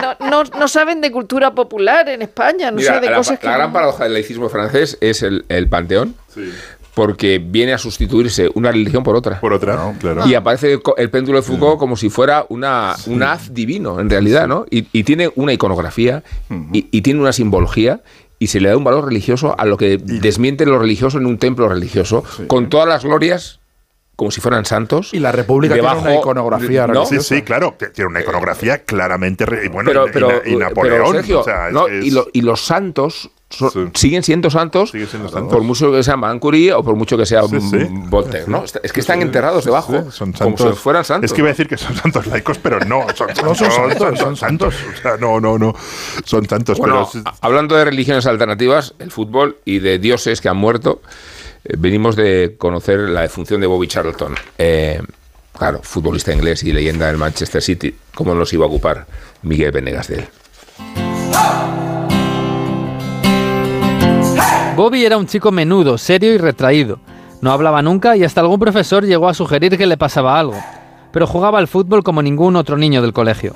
No no, no- no saben de cultura popular en España, no Mira, sé de la, cosas que... la gran paradoja del laicismo francés es el, el panteón. Porque viene a sustituirse una religión por otra. Por otra, claro. Y aparece el, péndulo de Foucault como si fuera una, un haz divino, en realidad, ¿no? Y, y tiene una iconografía y, y tiene una simbología y se le da un valor religioso a lo que desmiente lo religioso en un templo religioso, con todas las glorias como si fueran santos. Y la República tiene una iconografía ¿no? Sí, sí, claro, tiene una iconografía claramente. bueno, pero, y- pero, y, y Napoleón. pero, Sergio, o sea, es ¿no? y, lo- y los santos siguen siendo santos, por mucho que sea Marie Curie o por mucho que sea Sí, sí. mm, Voltaire, ¿no? Es que están enterrados debajo, son como si fueran santos. Es que iba a decir que son santos laicos, pero no, son No, santos. son santos, son santos. O sea, no, no, no. Son santos, Bueno, pero. a- hablando de religiones alternativas, el fútbol y de dioses que han muerto, eh, venimos de conocer la defunción de Bobby Charlton. Eh, claro, futbolista inglés y leyenda del Manchester City. ¿Cómo nos iba a ocupar Miguel Venegas de él? Bobby era un chico menudo, serio y retraído. No hablaba nunca y hasta algún profesor llegó a sugerir que le pasaba algo. Pero jugaba al fútbol como ningún otro niño del colegio.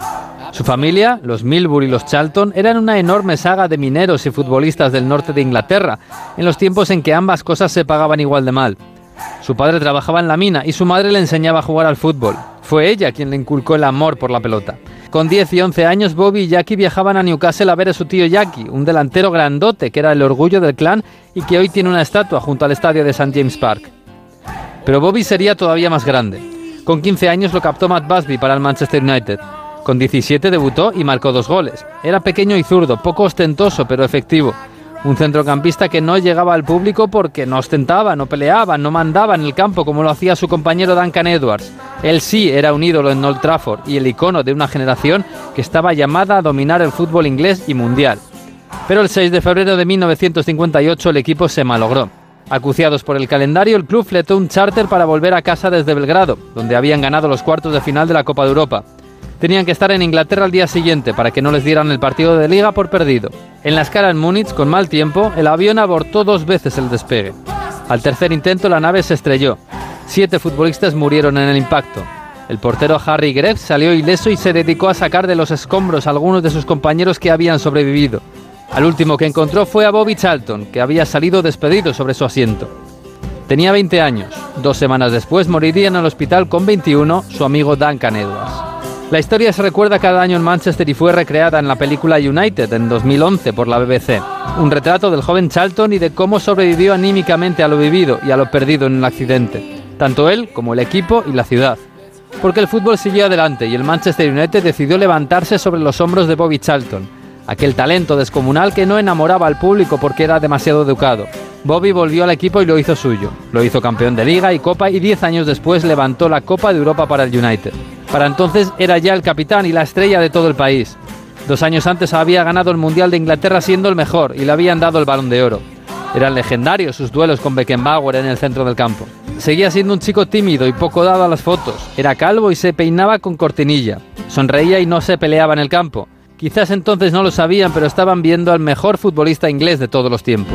Su familia, los Milburn y los Charlton, eran una enorme saga de mineros y futbolistas del norte de Inglaterra, en los tiempos en que ambas cosas se pagaban igual de mal. Su padre trabajaba en la mina y su madre le enseñaba a jugar al fútbol. Fue ella quien le inculcó el amor por la pelota. Con 10 y 11 años, Bobby y Jackie viajaban a Newcastle a ver a su tío Jackie, un delantero grandote que era el orgullo del clan y que hoy tiene una estatua junto al estadio de St. James Park. Pero Bobby sería todavía más grande. Con 15 años lo captó Matt Busby para el Manchester United. Con 17 debutó y marcó dos goles. Era pequeño y zurdo, poco ostentoso pero efectivo. Un centrocampista que no llegaba al público porque no ostentaba, no peleaba, no mandaba en el campo como lo hacía su compañero Duncan Edwards. Él sí era un ídolo en Old Trafford y el icono de una generación que estaba llamada a dominar el fútbol inglés y mundial. Pero el 6 de febrero de 1958 el equipo se malogró. Acuciados por el calendario, el club fletó un charter para volver a casa desde Belgrado, donde habían ganado los cuartos de final de la Copa de Europa. Tenían que estar en Inglaterra al día siguiente para que no les dieran el partido de liga por perdido. En la escala en Múnich, con mal tiempo, el avión abortó dos veces el despegue. Al tercer intento la nave se estrelló. Siete futbolistas murieron en el impacto. El portero Harry Greff salió ileso y se dedicó a sacar de los escombros a algunos de sus compañeros que habían sobrevivido. Al último que encontró fue a Bobby Charlton, que había salido despedido sobre su asiento. Tenía 20 años. Dos semanas después moriría en el hospital con 21 su amigo Duncan Edwards. La historia se recuerda cada año en Manchester y fue recreada en la película United en 2011 por la BBC. Un retrato del joven Charlton y de cómo sobrevivió anímicamente a lo vivido y a lo perdido en el accidente. Tanto él como el equipo y la ciudad. Porque el fútbol siguió adelante y el Manchester United decidió levantarse sobre los hombros de Bobby Charlton, aquel talento descomunal que no enamoraba al público porque era demasiado educado. Bobby volvió al equipo y lo hizo suyo. Lo hizo campeón de liga y copa y 10 años después levantó la Copa de Europa para el United. Para entonces era ya el capitán y la estrella de todo el país. Dos años antes había ganado el Mundial de Inglaterra siendo el mejor y le habían dado el balón de oro. Eran legendarios sus duelos con Beckenbauer en el centro del campo. Seguía siendo un chico tímido y poco dado a las fotos. Era calvo y se peinaba con cortinilla. Sonreía y no se peleaba en el campo. Quizás entonces no lo sabían, pero estaban viendo al mejor futbolista inglés de todos los tiempos.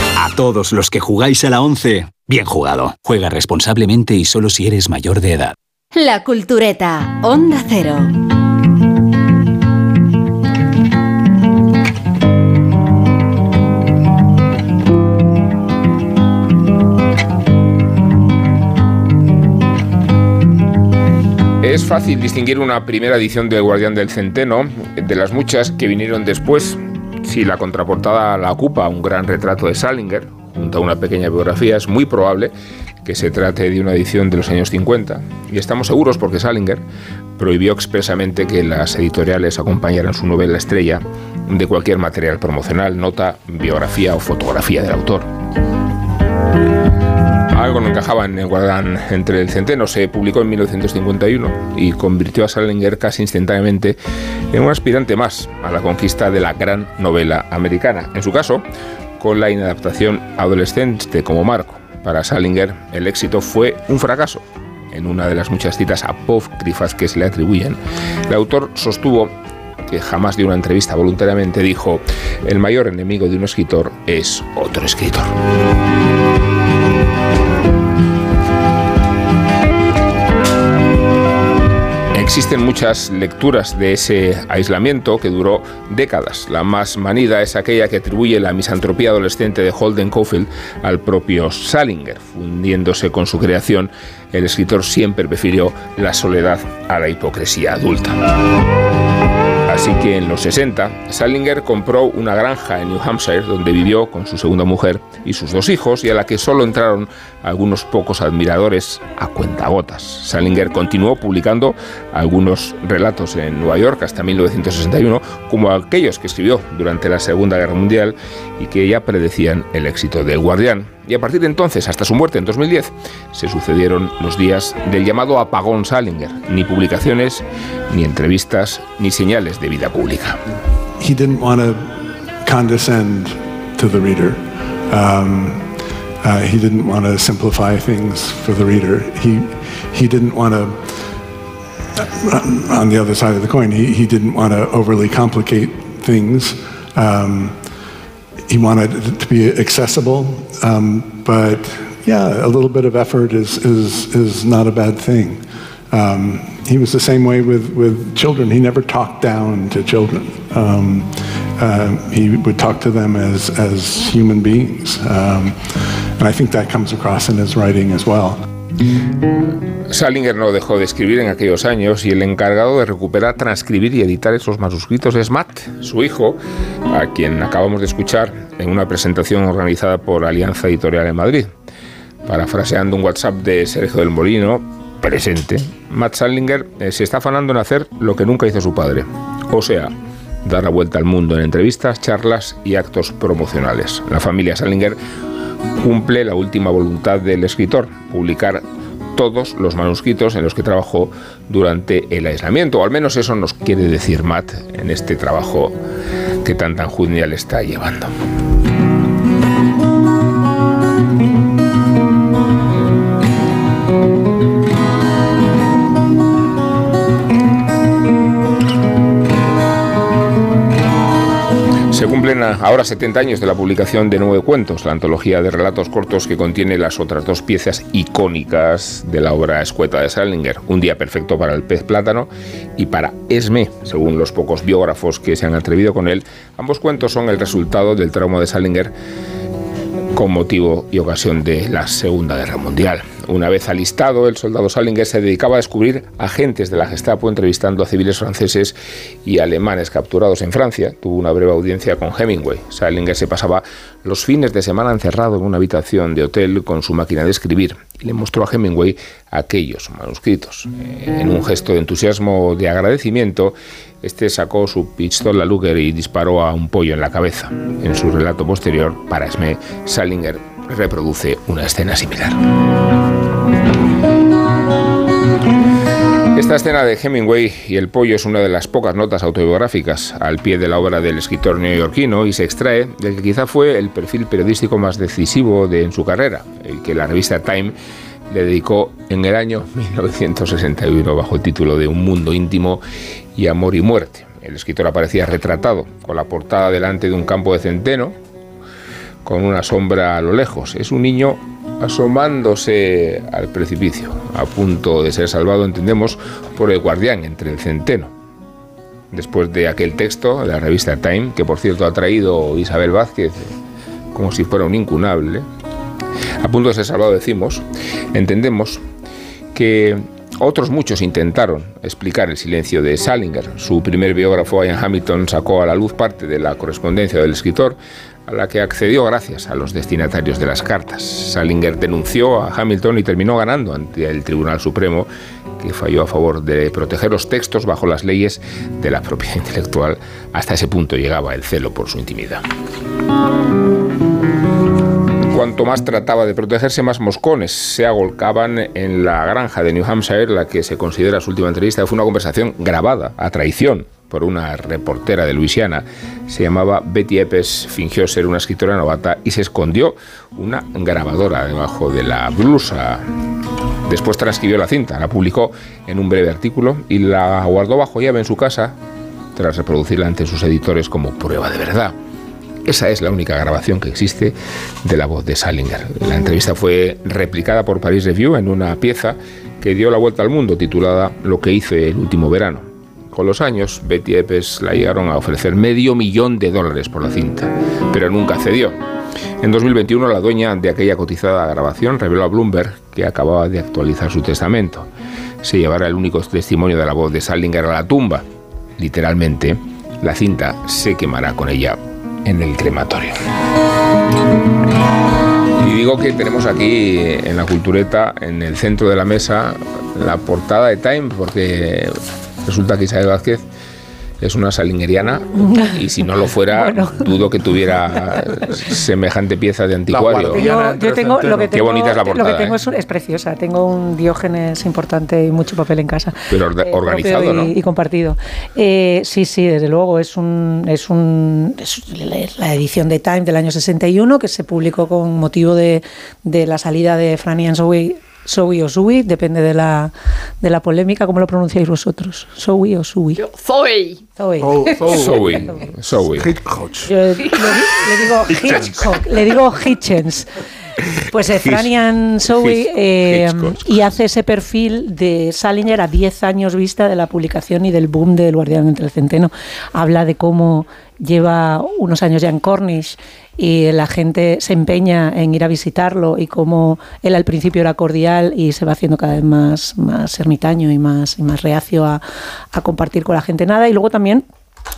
A todos los que jugáis a la 11, bien jugado. Juega responsablemente y solo si eres mayor de edad. La Cultureta, Onda Cero. Es fácil distinguir una primera edición del Guardián del Centeno de las muchas que vinieron después. Si la contraportada la ocupa un gran retrato de Salinger, junto a una pequeña biografía, es muy probable que se trate de una edición de los años 50. Y estamos seguros porque Salinger prohibió expresamente que las editoriales acompañaran su novela estrella de cualquier material promocional, nota, biografía o fotografía del autor. Algo no encajaba en el guardán entre el centeno. Se publicó en 1951 y convirtió a Salinger casi instantáneamente en un aspirante más a la conquista de la gran novela americana. En su caso, con la inadaptación adolescente como marco. Para Salinger, el éxito fue un fracaso. En una de las muchas citas apócrifas que se le atribuyen, el autor sostuvo que jamás dio una entrevista voluntariamente, dijo, el mayor enemigo de un escritor es otro escritor. Existen muchas lecturas de ese aislamiento que duró décadas. La más manida es aquella que atribuye la misantropía adolescente de Holden Caulfield al propio Salinger. Fundiéndose con su creación, el escritor siempre prefirió la soledad a la hipocresía adulta. Así que en los 60, Salinger compró una granja en New Hampshire donde vivió con su segunda mujer y sus dos hijos y a la que solo entraron algunos pocos admiradores a cuentagotas. Salinger continuó publicando algunos relatos en Nueva York hasta 1961, como aquellos que escribió durante la Segunda Guerra Mundial y que ya predecían el éxito del Guardián. Y a partir de entonces, hasta su muerte en 2010, se sucedieron los días del llamado apagón Salinger. Ni publicaciones, ni entrevistas, ni señales de vida pública. he didn't want to condescend to the reader. Um, uh, he didn't want to simplify things for the reader. He he didn't want to. On the other side of the coin, he, he didn't want to overly complicate things. Um, he wanted it to be accessible, um, but yeah, a little bit of effort is is is not a bad thing. Um, he was the same way with, with children. He never talked down to children. Um, uh, he would talk to them as, as human beings. Um, and I think that comes across in his writing as well. Salinger no dejó de escribir en aquellos años y el encargado de recuperar, transcribir y editar esos manuscritos es Matt, su hijo, a quien acabamos de escuchar en una presentación organizada por Alianza Editorial en Madrid. Parafraseando un WhatsApp de Sergio del Molino, presente, Matt Salinger eh, se está afanando en hacer lo que nunca hizo su padre, o sea, dar la vuelta al mundo en entrevistas, charlas y actos promocionales. La familia Salinger cumple la última voluntad del escritor, publicar todos los manuscritos en los que trabajó durante el aislamiento, o al menos eso nos quiere decir Matt en este trabajo que tan tan genial está llevando. Se cumplen ahora 70 años de la publicación de Nueve Cuentos, la antología de relatos cortos que contiene las otras dos piezas icónicas de la obra escueta de Salinger, Un día perfecto para el pez plátano y para Esme, según los pocos biógrafos que se han atrevido con él. Ambos cuentos son el resultado del trauma de Salinger con motivo y ocasión de la Segunda Guerra Mundial. Una vez alistado, el soldado Salinger se dedicaba a descubrir agentes de la Gestapo entrevistando a civiles franceses y alemanes capturados en Francia. Tuvo una breve audiencia con Hemingway. Salinger se pasaba los fines de semana encerrado en una habitación de hotel con su máquina de escribir y le mostró a Hemingway aquellos manuscritos. En un gesto de entusiasmo de agradecimiento, este sacó su pistola Luger y disparó a un pollo en la cabeza. En su relato posterior, para Esme, Salinger reproduce una escena similar. Esta escena de Hemingway y el pollo es una de las pocas notas autobiográficas al pie de la obra del escritor neoyorquino y se extrae del que quizá fue el perfil periodístico más decisivo de, en su carrera, el que la revista Time le dedicó en el año 1961 bajo el título de Un mundo íntimo y amor y muerte. El escritor aparecía retratado con la portada delante de un campo de centeno, con una sombra a lo lejos. Es un niño asomándose al precipicio, a punto de ser salvado, entendemos, por el guardián entre el centeno. Después de aquel texto de la revista Time, que por cierto ha traído Isabel Vázquez como si fuera un incunable, a punto de ser salvado decimos, entendemos que otros muchos intentaron explicar el silencio de Salinger. Su primer biógrafo, Ian Hamilton, sacó a la luz parte de la correspondencia del escritor, a la que accedió gracias a los destinatarios de las cartas. Salinger denunció a Hamilton y terminó ganando ante el Tribunal Supremo, que falló a favor de proteger los textos bajo las leyes de la propiedad intelectual. Hasta ese punto llegaba el celo por su intimidad. Cuanto más trataba de protegerse, más moscones se agolcaban en la granja de New Hampshire, la que se considera su última entrevista. Fue una conversación grabada a traición por una reportera de Luisiana. Se llamaba Betty Eppes, fingió ser una escritora novata y se escondió una grabadora debajo de la blusa. Después transcribió la cinta, la publicó en un breve artículo y la guardó bajo llave en su casa tras reproducirla ante sus editores como prueba de verdad. Esa es la única grabación que existe de la voz de Salinger. La entrevista fue replicada por Paris Review en una pieza que dio la vuelta al mundo titulada Lo que hice el último verano. Con los años, Betty Eppes la llegaron a ofrecer medio millón de dólares por la cinta, pero nunca cedió. En 2021, la dueña de aquella cotizada grabación reveló a Bloomberg que acababa de actualizar su testamento. Se llevará el único testimonio de la voz de Salinger a la tumba. Literalmente, la cinta se quemará con ella en el crematorio. Y digo que tenemos aquí en la cultureta, en el centro de la mesa, la portada de Time, porque resulta que Isabel Vázquez es una salingeriana y si no lo fuera, dudo que tuviera semejante pieza de anticuario. Yo, yo tengo, lo que Qué tengo, bonita es la portada. Lo que tengo ¿eh? es, es preciosa. Tengo un Diógenes importante y mucho papel en casa. Pero Eh, organizado, y, compartido. Eh, sí, sí, desde luego. Es, un, es, un, es la edición de Time del año 61 que se publicó con motivo de, de la salida de Franny and Zoe. Zoe o Sui, depende de la, de la polémica, ¿cómo lo pronunciáis vosotros? Zoe o Sui. Zoe. Zoe. Zoe. Zoe. Yo le, le digo Hitchcock, le digo Hitchens. Pues eh, and Zoe Hitch- eh, y hace ese perfil de Salinger a 10 años vista de la publicación y del boom del Guardián entre el Centeno. Habla de cómo lleva unos años ya en Cornish y la gente se empeña en ir a visitarlo y cómo él al principio era cordial y se va haciendo cada vez más, más ermitaño y más, y más reacio a, a compartir con la gente nada. Y luego también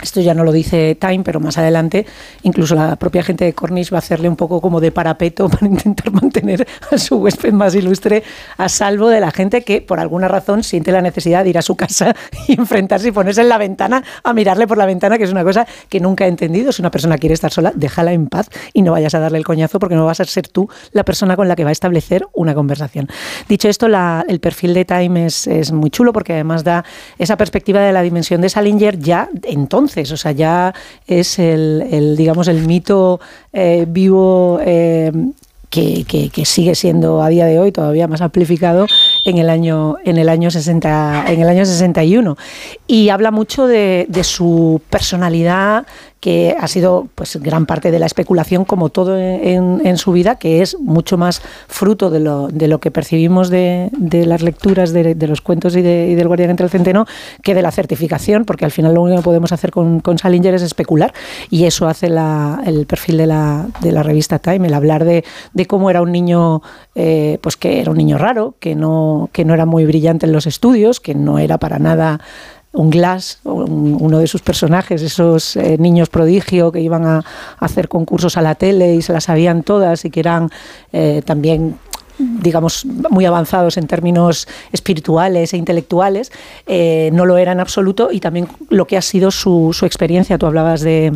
esto ya no lo dice Time, pero más adelante incluso la propia gente de Cornish va a hacerle un poco como de parapeto para intentar mantener a su huésped más ilustre a salvo de la gente que por alguna razón siente la necesidad de ir a su casa y enfrentarse y ponerse en la ventana a mirarle por la ventana, que es una cosa que nunca he entendido. Si una persona quiere estar sola, déjala en paz y no vayas a darle el coñazo porque no vas a ser tú la persona con la que va a establecer una conversación. Dicho esto, el perfil de Time es, es muy chulo porque además da esa perspectiva de la dimensión de Salinger ya entonces, o sea, ya es el, digamos, el mito eh, vivo eh, que, sigue siendo a día de hoy todavía más amplificado en el año en el año 60 en el año 61 y habla mucho de su personalidad que ha sido pues gran parte de la especulación como todo en, su vida que es mucho más fruto de lo, de lo que percibimos de, las lecturas de, los cuentos y, y del guardián entre el centeno que de la certificación porque al final lo único que podemos hacer con, con Salinger es especular y eso hace la- el perfil de la, de la revista Time, el hablar de, de cómo era un niño, eh, pues que era un niño raro, que no, que no era muy brillante en los estudios, que no era para nada un Glass, un- uno de sus personajes, esos eh, niños prodigio que iban a, a hacer concursos a la tele y se las sabían todas y que eran eh, también digamos, muy avanzados en términos espirituales e intelectuales, eh, no lo era en absoluto y también lo que ha sido su, su experiencia. Tú hablabas de,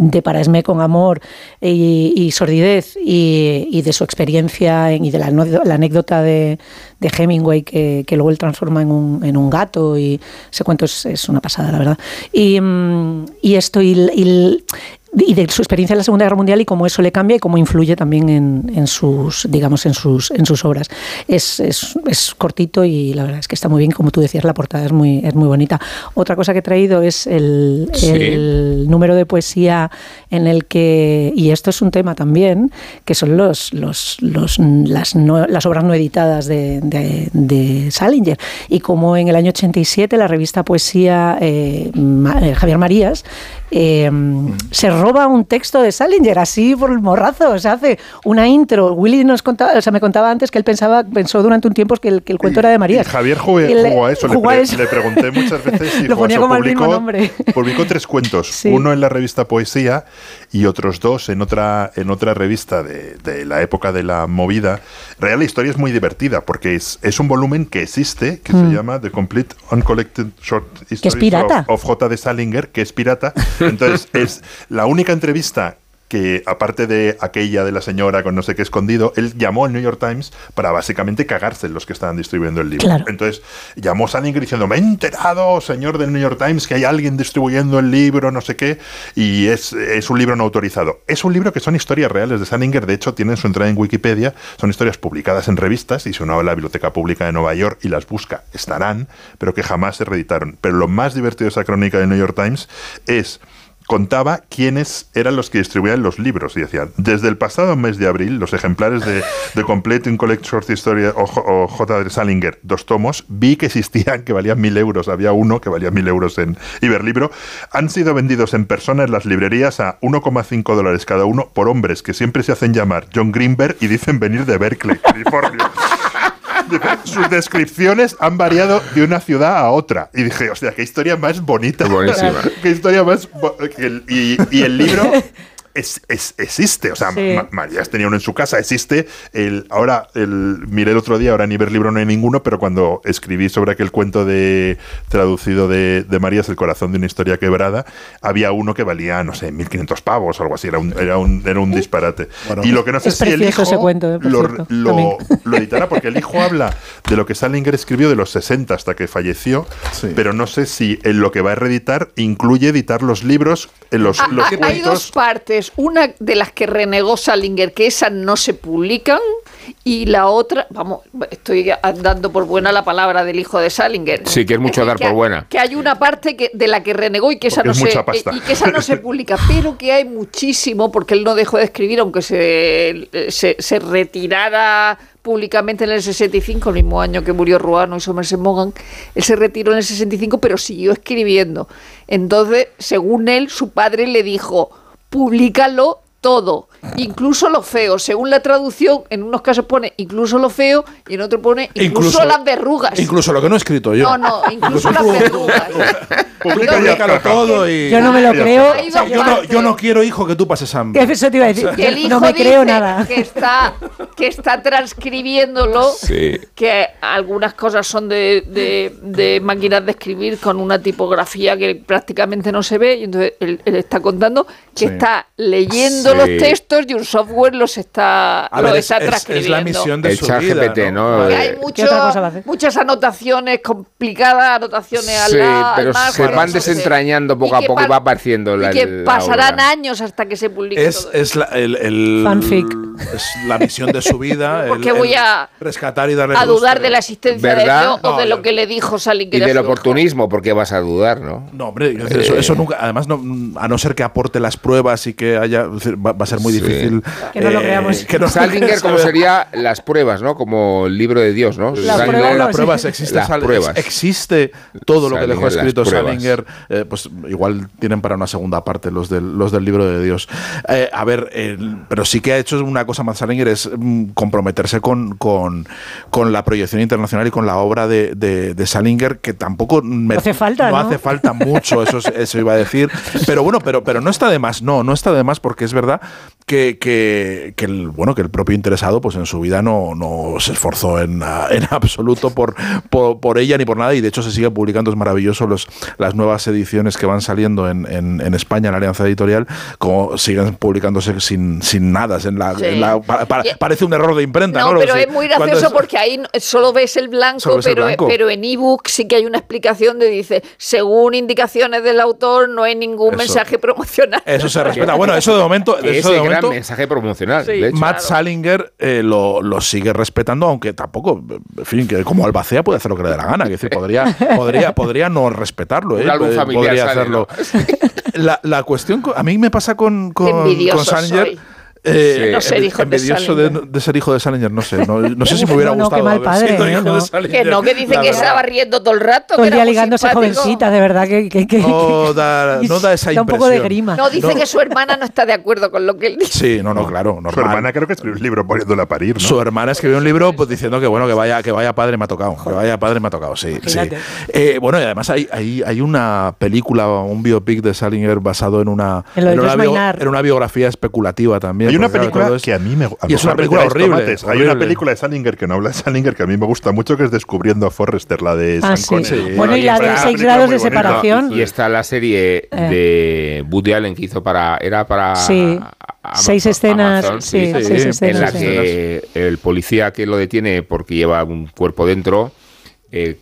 de Para Esme con amor y, y sordidez y, y de su experiencia en- y de la anécdota de, de Hemingway que, que luego él transforma en un, en un gato y ese cuento es, es una pasada, la verdad. Y, mm, y esto, y, y de su experiencia en la Segunda Guerra Mundial y cómo eso le cambia y cómo influye también en, en sus, digamos, en sus, en sus obras. Es, es, es, cortito y la verdad es que está muy bien, como tú decías, la portada es muy, es muy bonita. Otra cosa que he traído es el, sí. el número de poesía en el que, y esto es un tema también, que son los, los, los las, no, las obras no editadas de, de, de, Salinger. Y como en el año 87 la revista Poesía eh, Javier Marías eh, se roba un texto de Salinger así por el morrazo, o sea, hace una intro. Willy nos contaba, o sea, me contaba antes que él pensaba, pensó durante un tiempo que el, que el cuento y, era de Marías. Javier jugó, jugó a eso, jugó le, a eso. le, pregunté muchas veces si Lo ponía como publicó, el mismo nombre. publicó tres cuentos, sí. uno en la revista Poesía y otros dos en otra, en otra revista de, de la época de la movida. Real la historia es muy divertida porque es, es un volumen que existe, que mm. se llama The Complete Uncollected Short Stories of, of J. de Salinger, que es pirata. Entonces es la única entrevista que aparte de aquella de la señora con no sé qué escondido, él llamó al New York Times para básicamente cagarse en los que estaban distribuyendo el libro. Claro. Entonces llamó Salinger diciendo, me he enterado, señor del New York Times, que hay alguien distribuyendo el libro, no sé qué, y es, es un libro no autorizado. Es un libro que son historias reales de Salinger, de hecho tienen su entrada en Wikipedia, son historias publicadas en revistas, y si uno va a la Biblioteca Pública de Nueva York y las busca, estarán, pero que jamás se reeditaron. Pero lo más divertido de esa crónica del New York Times es contaba quiénes eran los que distribuían los libros y decían, desde el pasado mes de abril, los ejemplares de, de Complete in Collect Short Story o, o J. de Salinger, dos tomos, vi que existían, que valían mil euros, había uno que valía mil euros en Iberlibro, han sido vendidos en persona en las librerías a 1,5 dólares cada uno por hombres que siempre se hacen llamar John Greenberg y dicen venir de Berkeley, California. Sus descripciones han variado de una ciudad a otra. Y dije, hostia, qué historia más bonita. Buenísima. qué historia más. Y, y el libro es, es, existe. O sea, sí. Ma Marías tenía uno en su casa, existe. El, ahora, el, miré el otro día, ahora en Iberlibro no hay ninguno, pero cuando escribí sobre aquel cuento de traducido de, de Marías, El corazón de una historia quebrada, había uno que valía, no sé, 1.500 pavos o algo así. Era un, era un, era un disparate. Bueno, y lo que no sé es si el hijo ese cuento, eh, lo, lo, lo, editará, porque el hijo habla de lo que Salinger escribió de los 60 hasta que falleció, sí. pero no sé si en lo que va a reeditar incluye editar los libros, en los, ah, los ah, cuentos. Hay dos partes. Una de las que renegó Salinger, que esas no se publican, y la otra, vamos, estoy dando por buena la palabra del hijo de Salinger. Sí, que es mucho es dar que, por buena. Que hay una parte que, de la que renegó y que esa no se y que esa no se publica, pero que hay muchísimo porque él no dejó de escribir aunque se, se, se retirara públicamente en el 65, el mismo año que murió Ruano y Somerset Maugham, él se retiró en el 65, pero siguió escribiendo. Entonces, según él, su padre le dijo, públicalo todo, incluso lo feo. Según la traducción, en unos casos pone incluso lo feo y en otro pone incluso, incluso las verrugas. Incluso lo que no he escrito yo. No, no, incluso las verrugas. Públicalo todo y... Yo no me lo creo. O sea, yo, no, yo, no, quiero, hijo, que tú pases hambre. Eso te iba a decir. Sea, el hijo no me creo nada. Que está, que está transcribiéndolo, sí. que algunas cosas son de, de, de, máquinas de escribir con una tipografía que prácticamente no se ve, y entonces él, él está contando que sí. está leyendo los textos y un software los está, a lo ver, está es, transcribiendo. Es la misión de el su vida, GPT, ¿no? ¿no? hay mucho, muchas anotaciones complicadas, anotaciones sí, al lado. pero al se van desentrañando poco a poco y va apareciendo la Y que la pasarán obra. años hasta que se publique es, todo es la, el, el, Fanfic. Es la misión de su vida. Porque el, voy a, rescatar y darle a dudar de la existencia ¿verdad? de Dios no, o de lo que le dijo Salinger. Y del oportunismo, porque vas a dudar, ¿no? No, hombre, eso, eso, nunca. Además, no, a no ser que aporte las pruebas y que haya. Va, va a ser muy Sí. difícil. Que no lo creamos. que no lo Salinger, como sería las pruebas, ¿no? Como el libro de Dios, ¿no? La Salinger- prueba, las pruebas existe, Las Sal- pruebas. existe todo lo que dejó escrito. Salinger. eh, pues igual tienen para una segunda parte los del, los del libro de Dios. Eh, a ver, pero sí que ha hecho una cosa más Salinger es mm, comprometerse con, con, con la proyección internacional y con la obra de, de- de Salinger que tampoco me- Hace falta, ¿no? hace falta mucho, eso, es- eso iba a decir. Pero bueno, pero, pero no está de más, no, no está de más porque es verdad que, que, que el, bueno, que el propio interesado pues en su vida no, no se esforzó en, en absoluto por, por, por ella ni por nada y de hecho se sigue publicando, es maravilloso los, las nuevas ediciones que van saliendo en, en, en España en la Alianza Editorial, como siguen publicándose sin, sin nada. En la, Sí. parece un error de imprenta, ¿no? Pero es muy gracioso es- porque ahí solo ves el blanco, ves el pero, blanco. pero en ebook sí que hay una explicación de dice, según indicaciones del autor, no hay ningún Eso. mensaje promocional. Eso se respeta. Bueno, eso de momento. Que eso ese de gran momento mensaje promocional. Sí. de hecho. Matt Salinger eh, lo, lo sigue respetando, aunque tampoco, en fin, que como Albacea puede hacer lo que le dé la gana. Es decir, podría, podría, podría no respetarlo. Un ¿eh? álbum familiar podría hacerlo. La, la cuestión, a mí me pasa con, con, Salinger. soy. Eh, Sí. No ser hijo de envidioso de, Salinger. de ser hijo de Salinger, no sé. No, no sé si me hubiera No, no, gustado qué mal haber padre, sido ¿eh? hijo No. de Salinger. Que no, que dice La que verdad. estaba riendo todo el rato. Todo que el día ligándose simpático. jovencita, de verdad que, que- que- No da, no da esa da un poco de impresión. grima. No, dice No. que su hermana no está de acuerdo con lo que él dice. Sí, no, no, claro, normal. Su hermana creo que escribió un libro poniéndola a parir, ¿no? Su hermana escribió un libro pues, diciendo que bueno que vaya que vaya padre me ha tocado, que vaya padre me ha tocado, sí. sí. Eh, bueno, y además hay, hay, hay una película, un biopic de Salinger basado en una, de bio- en una biografía especulativa también. Hay una claro, película es- que a mí me a Y es una película horrible. Hay una película de Salinger que no habla de Salinger que a mí me gusta mucho, que es Descubriendo a Forrester, la de Ah, San sí. Connery. Bueno, y la de está- seis película grados muy de separación. Y está la serie de Woody Allen que hizo para. Era para. Sí. Amazon- Seis escenas, Amazon, sí, sí, seis en escenas. en la sí. que el policía que lo detiene porque lleva un cuerpo dentro eh,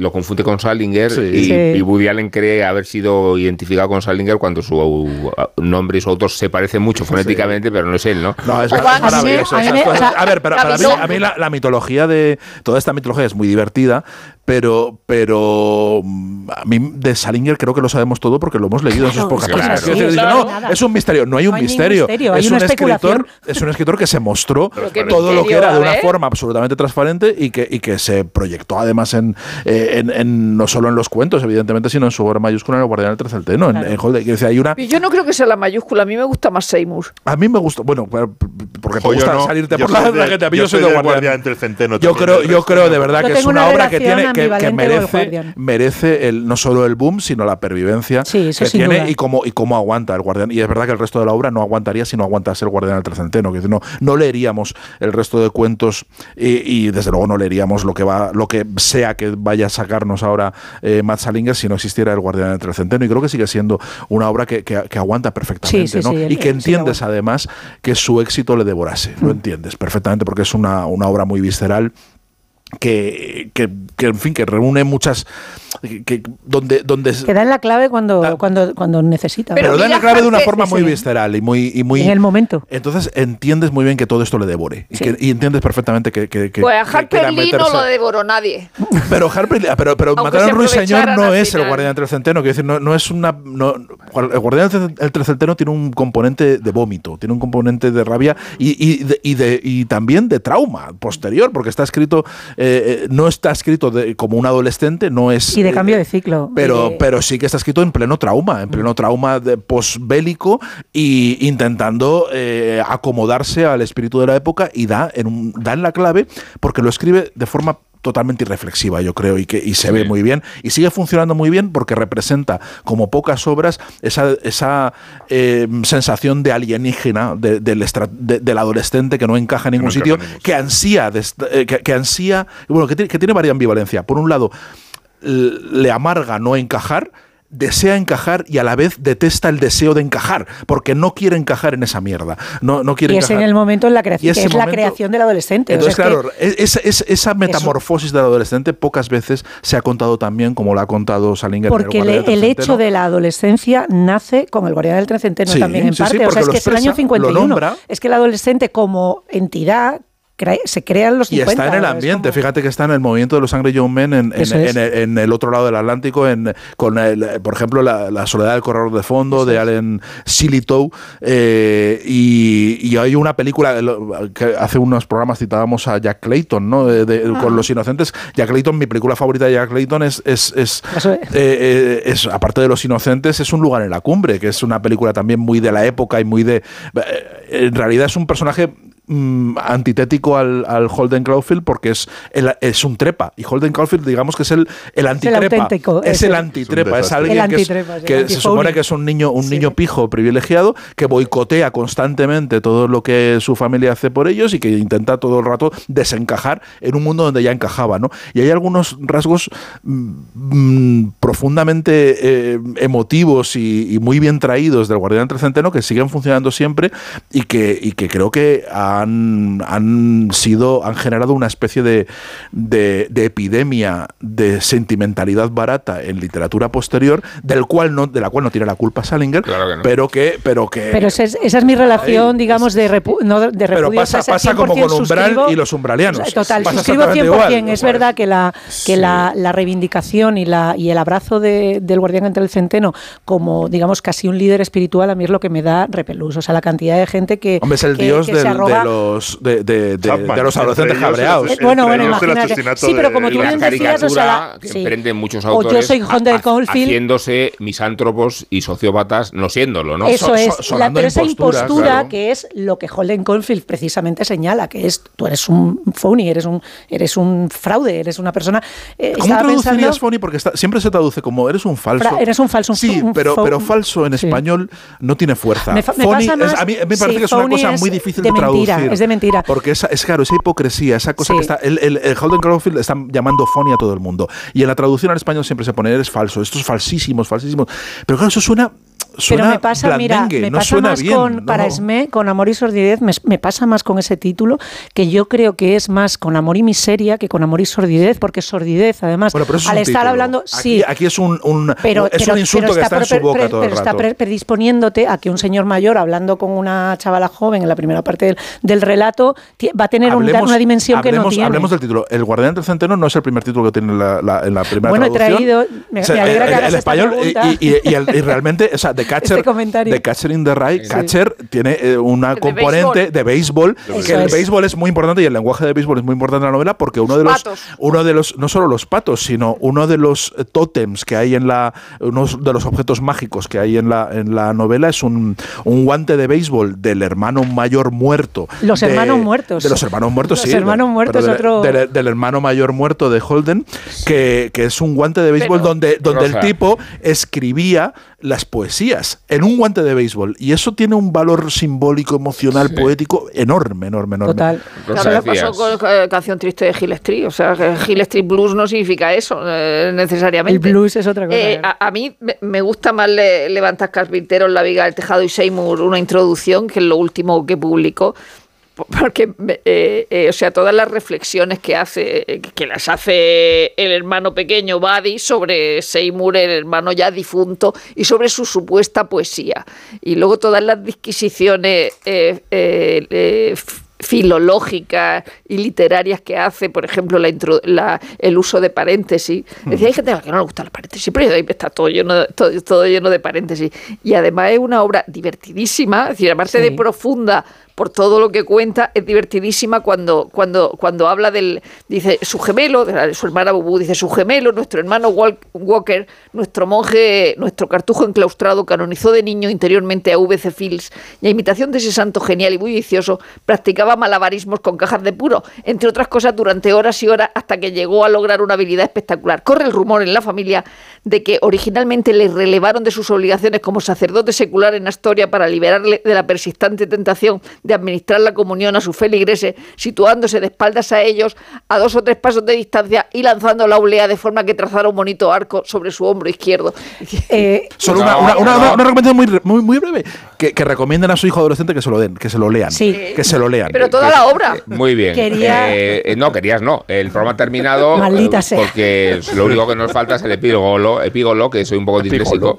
lo confunde con Salinger Sí. y, Sí. y Woody Allen cree haber sido identificado con Salinger cuando su uh, nombre y su autor se parecen mucho fonéticamente, pero no es él, ¿no? No, es, maravilloso. a mí o sea, a ver, pero para mí, Cabezón. a mí la, la mitología de. Toda esta mitología es muy divertida, pero, pero mm, a mí de Salinger creo que lo sabemos todo porque lo hemos leído en sus Claro, pocas claro. páginas. Sí, claro. no, es un misterio. No hay un No hay ningún misterio. es, un escritor, es un escritor que se mostró todo lo que era de a una ver. forma absolutamente transparente y que, y que se proyectó además en, eh, en- en- no solo en los cuentos, evidentemente, sino en su obra mayúscula en El Guardián del Tercer Teno. En, decir, hay una, Yo no creo que sea la mayúscula, a mí me gusta más Seymour. a mí me gusta, bueno, porque te gusta no, salirte yo por la gente. A mí yo soy soy de del Guardián. Del Centeno Yo creo, yo de verdad que es una obra que tiene que, merece, merece el, no solo el boom, sino la pervivencia Sí, que tiene duda. y cómo, y cómo aguanta el Guardián. Y es verdad que el resto de la obra no aguantaría si no aguantase el Guardián del Tercenteno. Que no, no leeríamos el resto de cuentos y, y, desde luego no leeríamos lo que va, lo que sea que vaya a sacarnos ahora eh, Matt Salinger si no existiera el Guardián del Tercenteno. Y creo que sigue siendo una obra que, que- que aguanta perfectamente, Sí, sí, ¿no? sí, él- y que entiendes además que su éxito le devorase. Lo entiendes perfectamente porque es una, una obra muy visceral que, que, que, en fin, que reúne muchas... Que, que- donde, donde Que da en la clave cuando, cuando, cuando necesita. pero, da en la clave de una forma muy sí. visceral y muy, y muy... En el momento. Entonces entiendes muy bien que todo esto le devore. Y, Sí. que- y entiendes perfectamente que... que, que- Pues a Harper Lee no lo devoró nadie. Pero Harper, pero, pero matar ruiseñor no es el guardián del centeno. Quiero decir, no, no es una. No, el guardián del Trecenteno tiene un componente de vómito, tiene un componente de rabia y, y, de- y, de- y también de trauma posterior, porque está escrito. Eh, eh, no está escrito de- como un adolescente, no es. Y de eh, cambio de ciclo. pero, pero sí que está escrito en pleno trauma, en pleno trauma de posbélico y intentando acomodarse al espíritu de la época y da en, un, da en la clave porque lo escribe de forma totalmente irreflexiva, yo creo, y que y se ve muy bien. Y sigue funcionando muy bien porque representa, como pocas obras, esa, esa eh, sensación de alienígena de- del, de- del adolescente que no encaja en ningún no sitio, en que ansía, eh, que, que ansía, bueno, que tiene, que tiene varias ambivalencia. Por un lado, le amarga no encajar, desea encajar y a la vez detesta el deseo de encajar, porque no quiere encajar en esa mierda. No, no quiere y es en el momento en la creación, que es la creación del adolescente. Entonces, O sea, claro, es- es- esa metamorfosis del adolescente pocas veces se ha contado tan bien como lo ha contado Salinger. Porque le- el hecho de la adolescencia nace con el Guardián del Trecenteno Sí, también en sí, sí, parte. o sea, es que es el año expresa, lo 51. nombra. Es que el adolescente como entidad cre- se crea en los Y 50. está en el ambiente, como- fíjate que está en el movimiento de los Angry Young Men en, el, en el otro lado del Atlántico, en, con el, por ejemplo la, la Soledad del Corredor de Fondo de Allen Silitow eh, y, y hay una película que hace unos programas citábamos a Jack Clayton, ¿no? De- de- Ah. Con Los Inocentes. Jack Clayton, mi película favorita de Jack Clayton es, es, es, Eso es. eh, eh, es, aparte de Los Inocentes, es un lugar en la cumbre, que es una película también muy de la época y muy de... En realidad es un personaje mm, antitético al, al Holden Caulfield porque es, el- es un trepa. Y Holden Caulfield, digamos que es el, el antitrepa. auténtico, es el antitrepa. Es Es, un alguien que, es- antitrepa, que el se supone que es un niño, un niño pijo privilegiado que boicotea constantemente todo lo que su familia hace por ellos y que intenta todo el rato desencajar en un mundo donde ya encajaba. ¿no? Y hay algunos rasgos mm, mm, profundamente eh, emotivos y, y muy bien traídos del Guardián del Centeno que siguen funcionando siempre y que, y que creo que han, han sido, han generado una especie de, de, de epidemia de sentimentalidad barata en literatura posterior, del cual no, de la cual no tiene la culpa Salinger, Claro que no. pero que, pero que Pero es- esa es mi relación, digamos, de, repu no de pero repudio. pasa, o sea, pasa como 100% con Umbral suscribo- y los umbralianos. Total, Pasa suscribo 100%. exactamente igual. Es verdad que la que la, la reivindicación y la y el abrazo de- del guardián entre el centeno como, digamos, casi un líder espiritual, a mí es lo que me da repelús. O sea, la cantidad de gente que. Hombre, es el que- dios que del- se arroga- de los de, de- de- Chapman, de los adolescentes cabreados. Eh, bueno, bueno, imagínate. asesinato Sí, pero como tú bien decías, o sea, la- que sí. emprenden muchos O yo autores soy Honda de Caulfield. haciéndose misántropos y sociópatas no siéndolo, ¿no? Eso So- es, so- la, pero esa impostura, claro. que es lo que Holden Caulfield precisamente señala, que es tú eres un phony, eres un eres un fraude, eres una persona. eh, ¿Cómo traducirías pensando- phony? Porque está- siempre se traduce como eres un falso. Fra- eres un falso, un Sí, un pero, pero falso en sí. español no tiene fuerza. Me fa- me Phony pasa es- más- a mí me parece sí, que es una cosa muy difícil de de, mentira, es de mentira. Porque es, es claro, esa hipocresía, esa cosa Sí. que está. El, el, el Holden Caulfield está llamando phony a todo el mundo. Y en la traducción al español siempre se pone eres falso, esto es falsísimos, falsísimos. Pero claro, eso suena. Pero suena me pasa, mira, me no pasa más bien. con ¿no? para Esme, con Amor y Sordidez, me, me pasa más con ese título, que yo creo que es más con Amor y Miseria que con Amor y Sordidez, porque Sordidez, además, Bueno, pero es al estar título. hablando, Aquí- sí, Aquí, es un, un- pero, es pero- un insulto pero que está en su boca todo el pero está rato. pre- predisponiéndote a que un señor mayor hablando con una chavala joven en la primera parte del, del relato va a tener un- Hablemos- una dimensión que no hablemos- tiene. Hablemos del título. El Guardián del Centeno no es el primer título que tiene la, la- en la primera Bueno, he traducción. traído- me- me alegra que el, el esta español y, y- y- el- y realmente, o sea, The Catcher, Este comentario. The Catcher in the Rye, Catcher tiene eh, una De componente béisbol. de béisbol, Eso que el béisbol es muy importante y el lenguaje de béisbol es muy importante en la novela porque uno de los, patos. uno de los, no solo los patos, sino uno de los eh, tótems que hay en la, uno de los objetos mágicos que hay en la, en la novela es un, un guante de béisbol del hermano mayor muerto. Los de- hermanos muertos. De los hermanos muertos, Los sí. hermanos de- muertos, del- otro- del, del hermano mayor muerto de Holden, que, que es un guante de béisbol Pero- donde, donde el tipo escribía las poesías en un guante de béisbol. Y eso tiene un valor simbólico, emocional, poético enorme, enorme, enorme. Total. Claro, pasó con eh, Canción Triste de Hill Street. O sea, que Hill Street Blues no significa eso eh, necesariamente. El blues es otra cosa. Eh, a, a mí me, me gusta más le, Levantas Carpinteros, La Viga del Tejado y Seymour, una introducción, que es lo último que publicó. Po- Porque, eh, eh, o sea, todas las reflexiones que hace, eh, que las hace el hermano pequeño Buddy sobre Seymour, el hermano ya difunto, y sobre su supuesta poesía. Y luego todas las disquisiciones filológicas y literarias que hace, por ejemplo, la, intro- la- el uso de paréntesis. Decía, hay gente a la que no le gusta el paréntesis, pero ahí está todo lleno, de, todo, todo lleno de paréntesis. Y además es una obra divertidísima, es decir, aparte Sí. de profunda por todo lo que cuenta, es divertidísima cuando, cuando, cuando habla del, dice, su gemelo, de su hermana Bubu, dice, su gemelo, nuestro hermano Wal- Walker, nuestro monje, nuestro cartujo enclaustrado, canonizó de niño interiormente a V.C. Fields, y a imitación de ese santo genial y muy vicioso, practicaba malabarismos con cajas de puro, entre otras cosas durante horas y horas hasta que llegó a lograr una habilidad espectacular. Corre el rumor en la familia de que originalmente le relevaron de sus obligaciones como sacerdote secular en Astoria para liberarle de la persistente tentación administrar la comunión a sus feligreses, situándose de espaldas a ellos a dos o tres pasos de distancia y lanzando la oblea de forma que trazara un bonito arco sobre su hombro izquierdo. Eh, Solo una, No, una, una- no. una- una recomendación muy, re- muy, muy breve. Que, que recomienden a su hijo adolescente que se lo den, que se lo lean. Sí. Que se lo lean. Pero toda la obra. Muy bien. Quería- Eh, eh, no, querías no. El programa ha terminado. Maldita eh, sea. Porque lo único que nos falta es el epígolo, epígolo que soy un poco disléxico.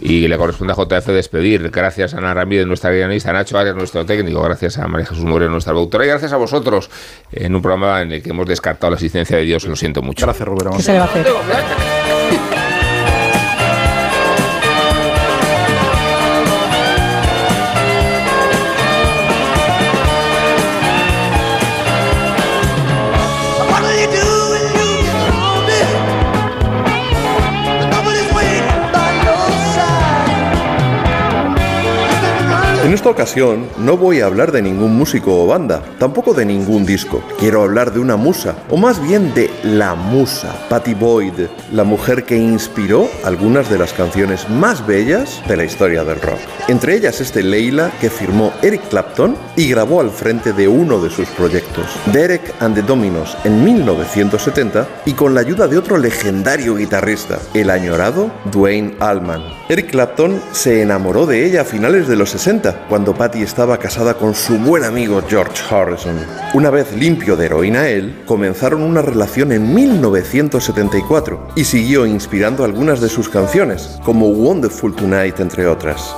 Y le corresponde a JF despedir. Gracias a Ana Ramírez, nuestra guionista, Nacho Arias, nuestro técnico. Gracias a María Jesús Moreno, nuestra productora. Y gracias a vosotros en un programa en el que hemos descartado la existencia de Dios. Lo siento mucho. Gracias, Rubén. ¿Qué se le va a hacer? En esta ocasión no voy a hablar de ningún músico o banda, tampoco de ningún disco. Quiero hablar de una musa, o más bien de la musa, Patty Boyd, la mujer que inspiró algunas de las canciones más bellas de la historia del rock. Entre ellas este Leila que firmó Eric Clapton y grabó al frente de uno de sus proyectos, Derek and the Dominos, en 1970 y con la ayuda de otro legendario guitarrista, el añorado Dwayne Allman. Eric Clapton se enamoró de ella a finales de los 60, cuando Patty estaba casada con su buen amigo George Harrison. Una vez limpio de heroína él, comenzaron una relación en 1974 y siguió inspirando algunas de sus canciones, como Wonderful Tonight entre otras.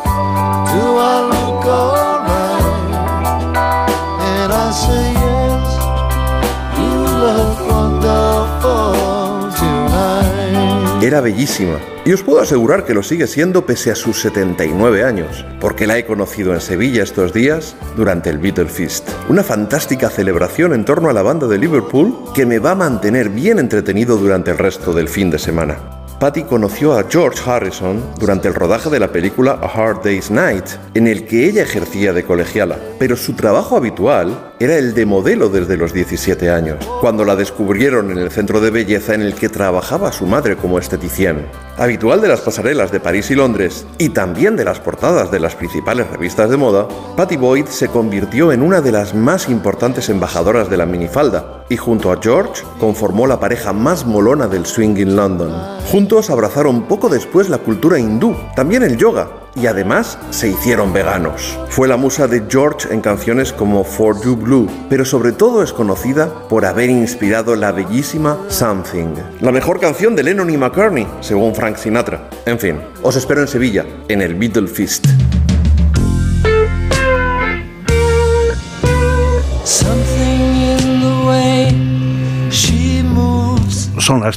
Era bellísima y os puedo asegurar que lo sigue siendo pese a sus 79 años, porque la he conocido en Sevilla estos días durante el Beatle Feast, una fantástica celebración en torno a la banda de Liverpool que me va a mantener bien entretenido durante el resto del fin de semana. Patty conoció a George Harrison durante el rodaje de la película A Hard Day's Night, en el que ella ejercía de colegiala, pero su trabajo habitual era el de modelo desde los 17 años, cuando la descubrieron en el centro de belleza en el que trabajaba su madre como estetician. Habitual de las pasarelas de París y Londres, y también de las portadas de las principales revistas de moda, Patty Boyd se convirtió en una de las más importantes embajadoras de la minifalda, y junto a George conformó la pareja más molona del swing in London. Juntos abrazaron poco después la cultura hindú, también el yoga, y además se hicieron veganos. Fue la musa de George en canciones como For You Blue, pero sobre todo es conocida por haber inspirado la bellísima Something, la mejor canción de Lennon y McCartney, según Frank Sinatra. En fin, os espero en Sevilla, en el Beatle Feast. Son las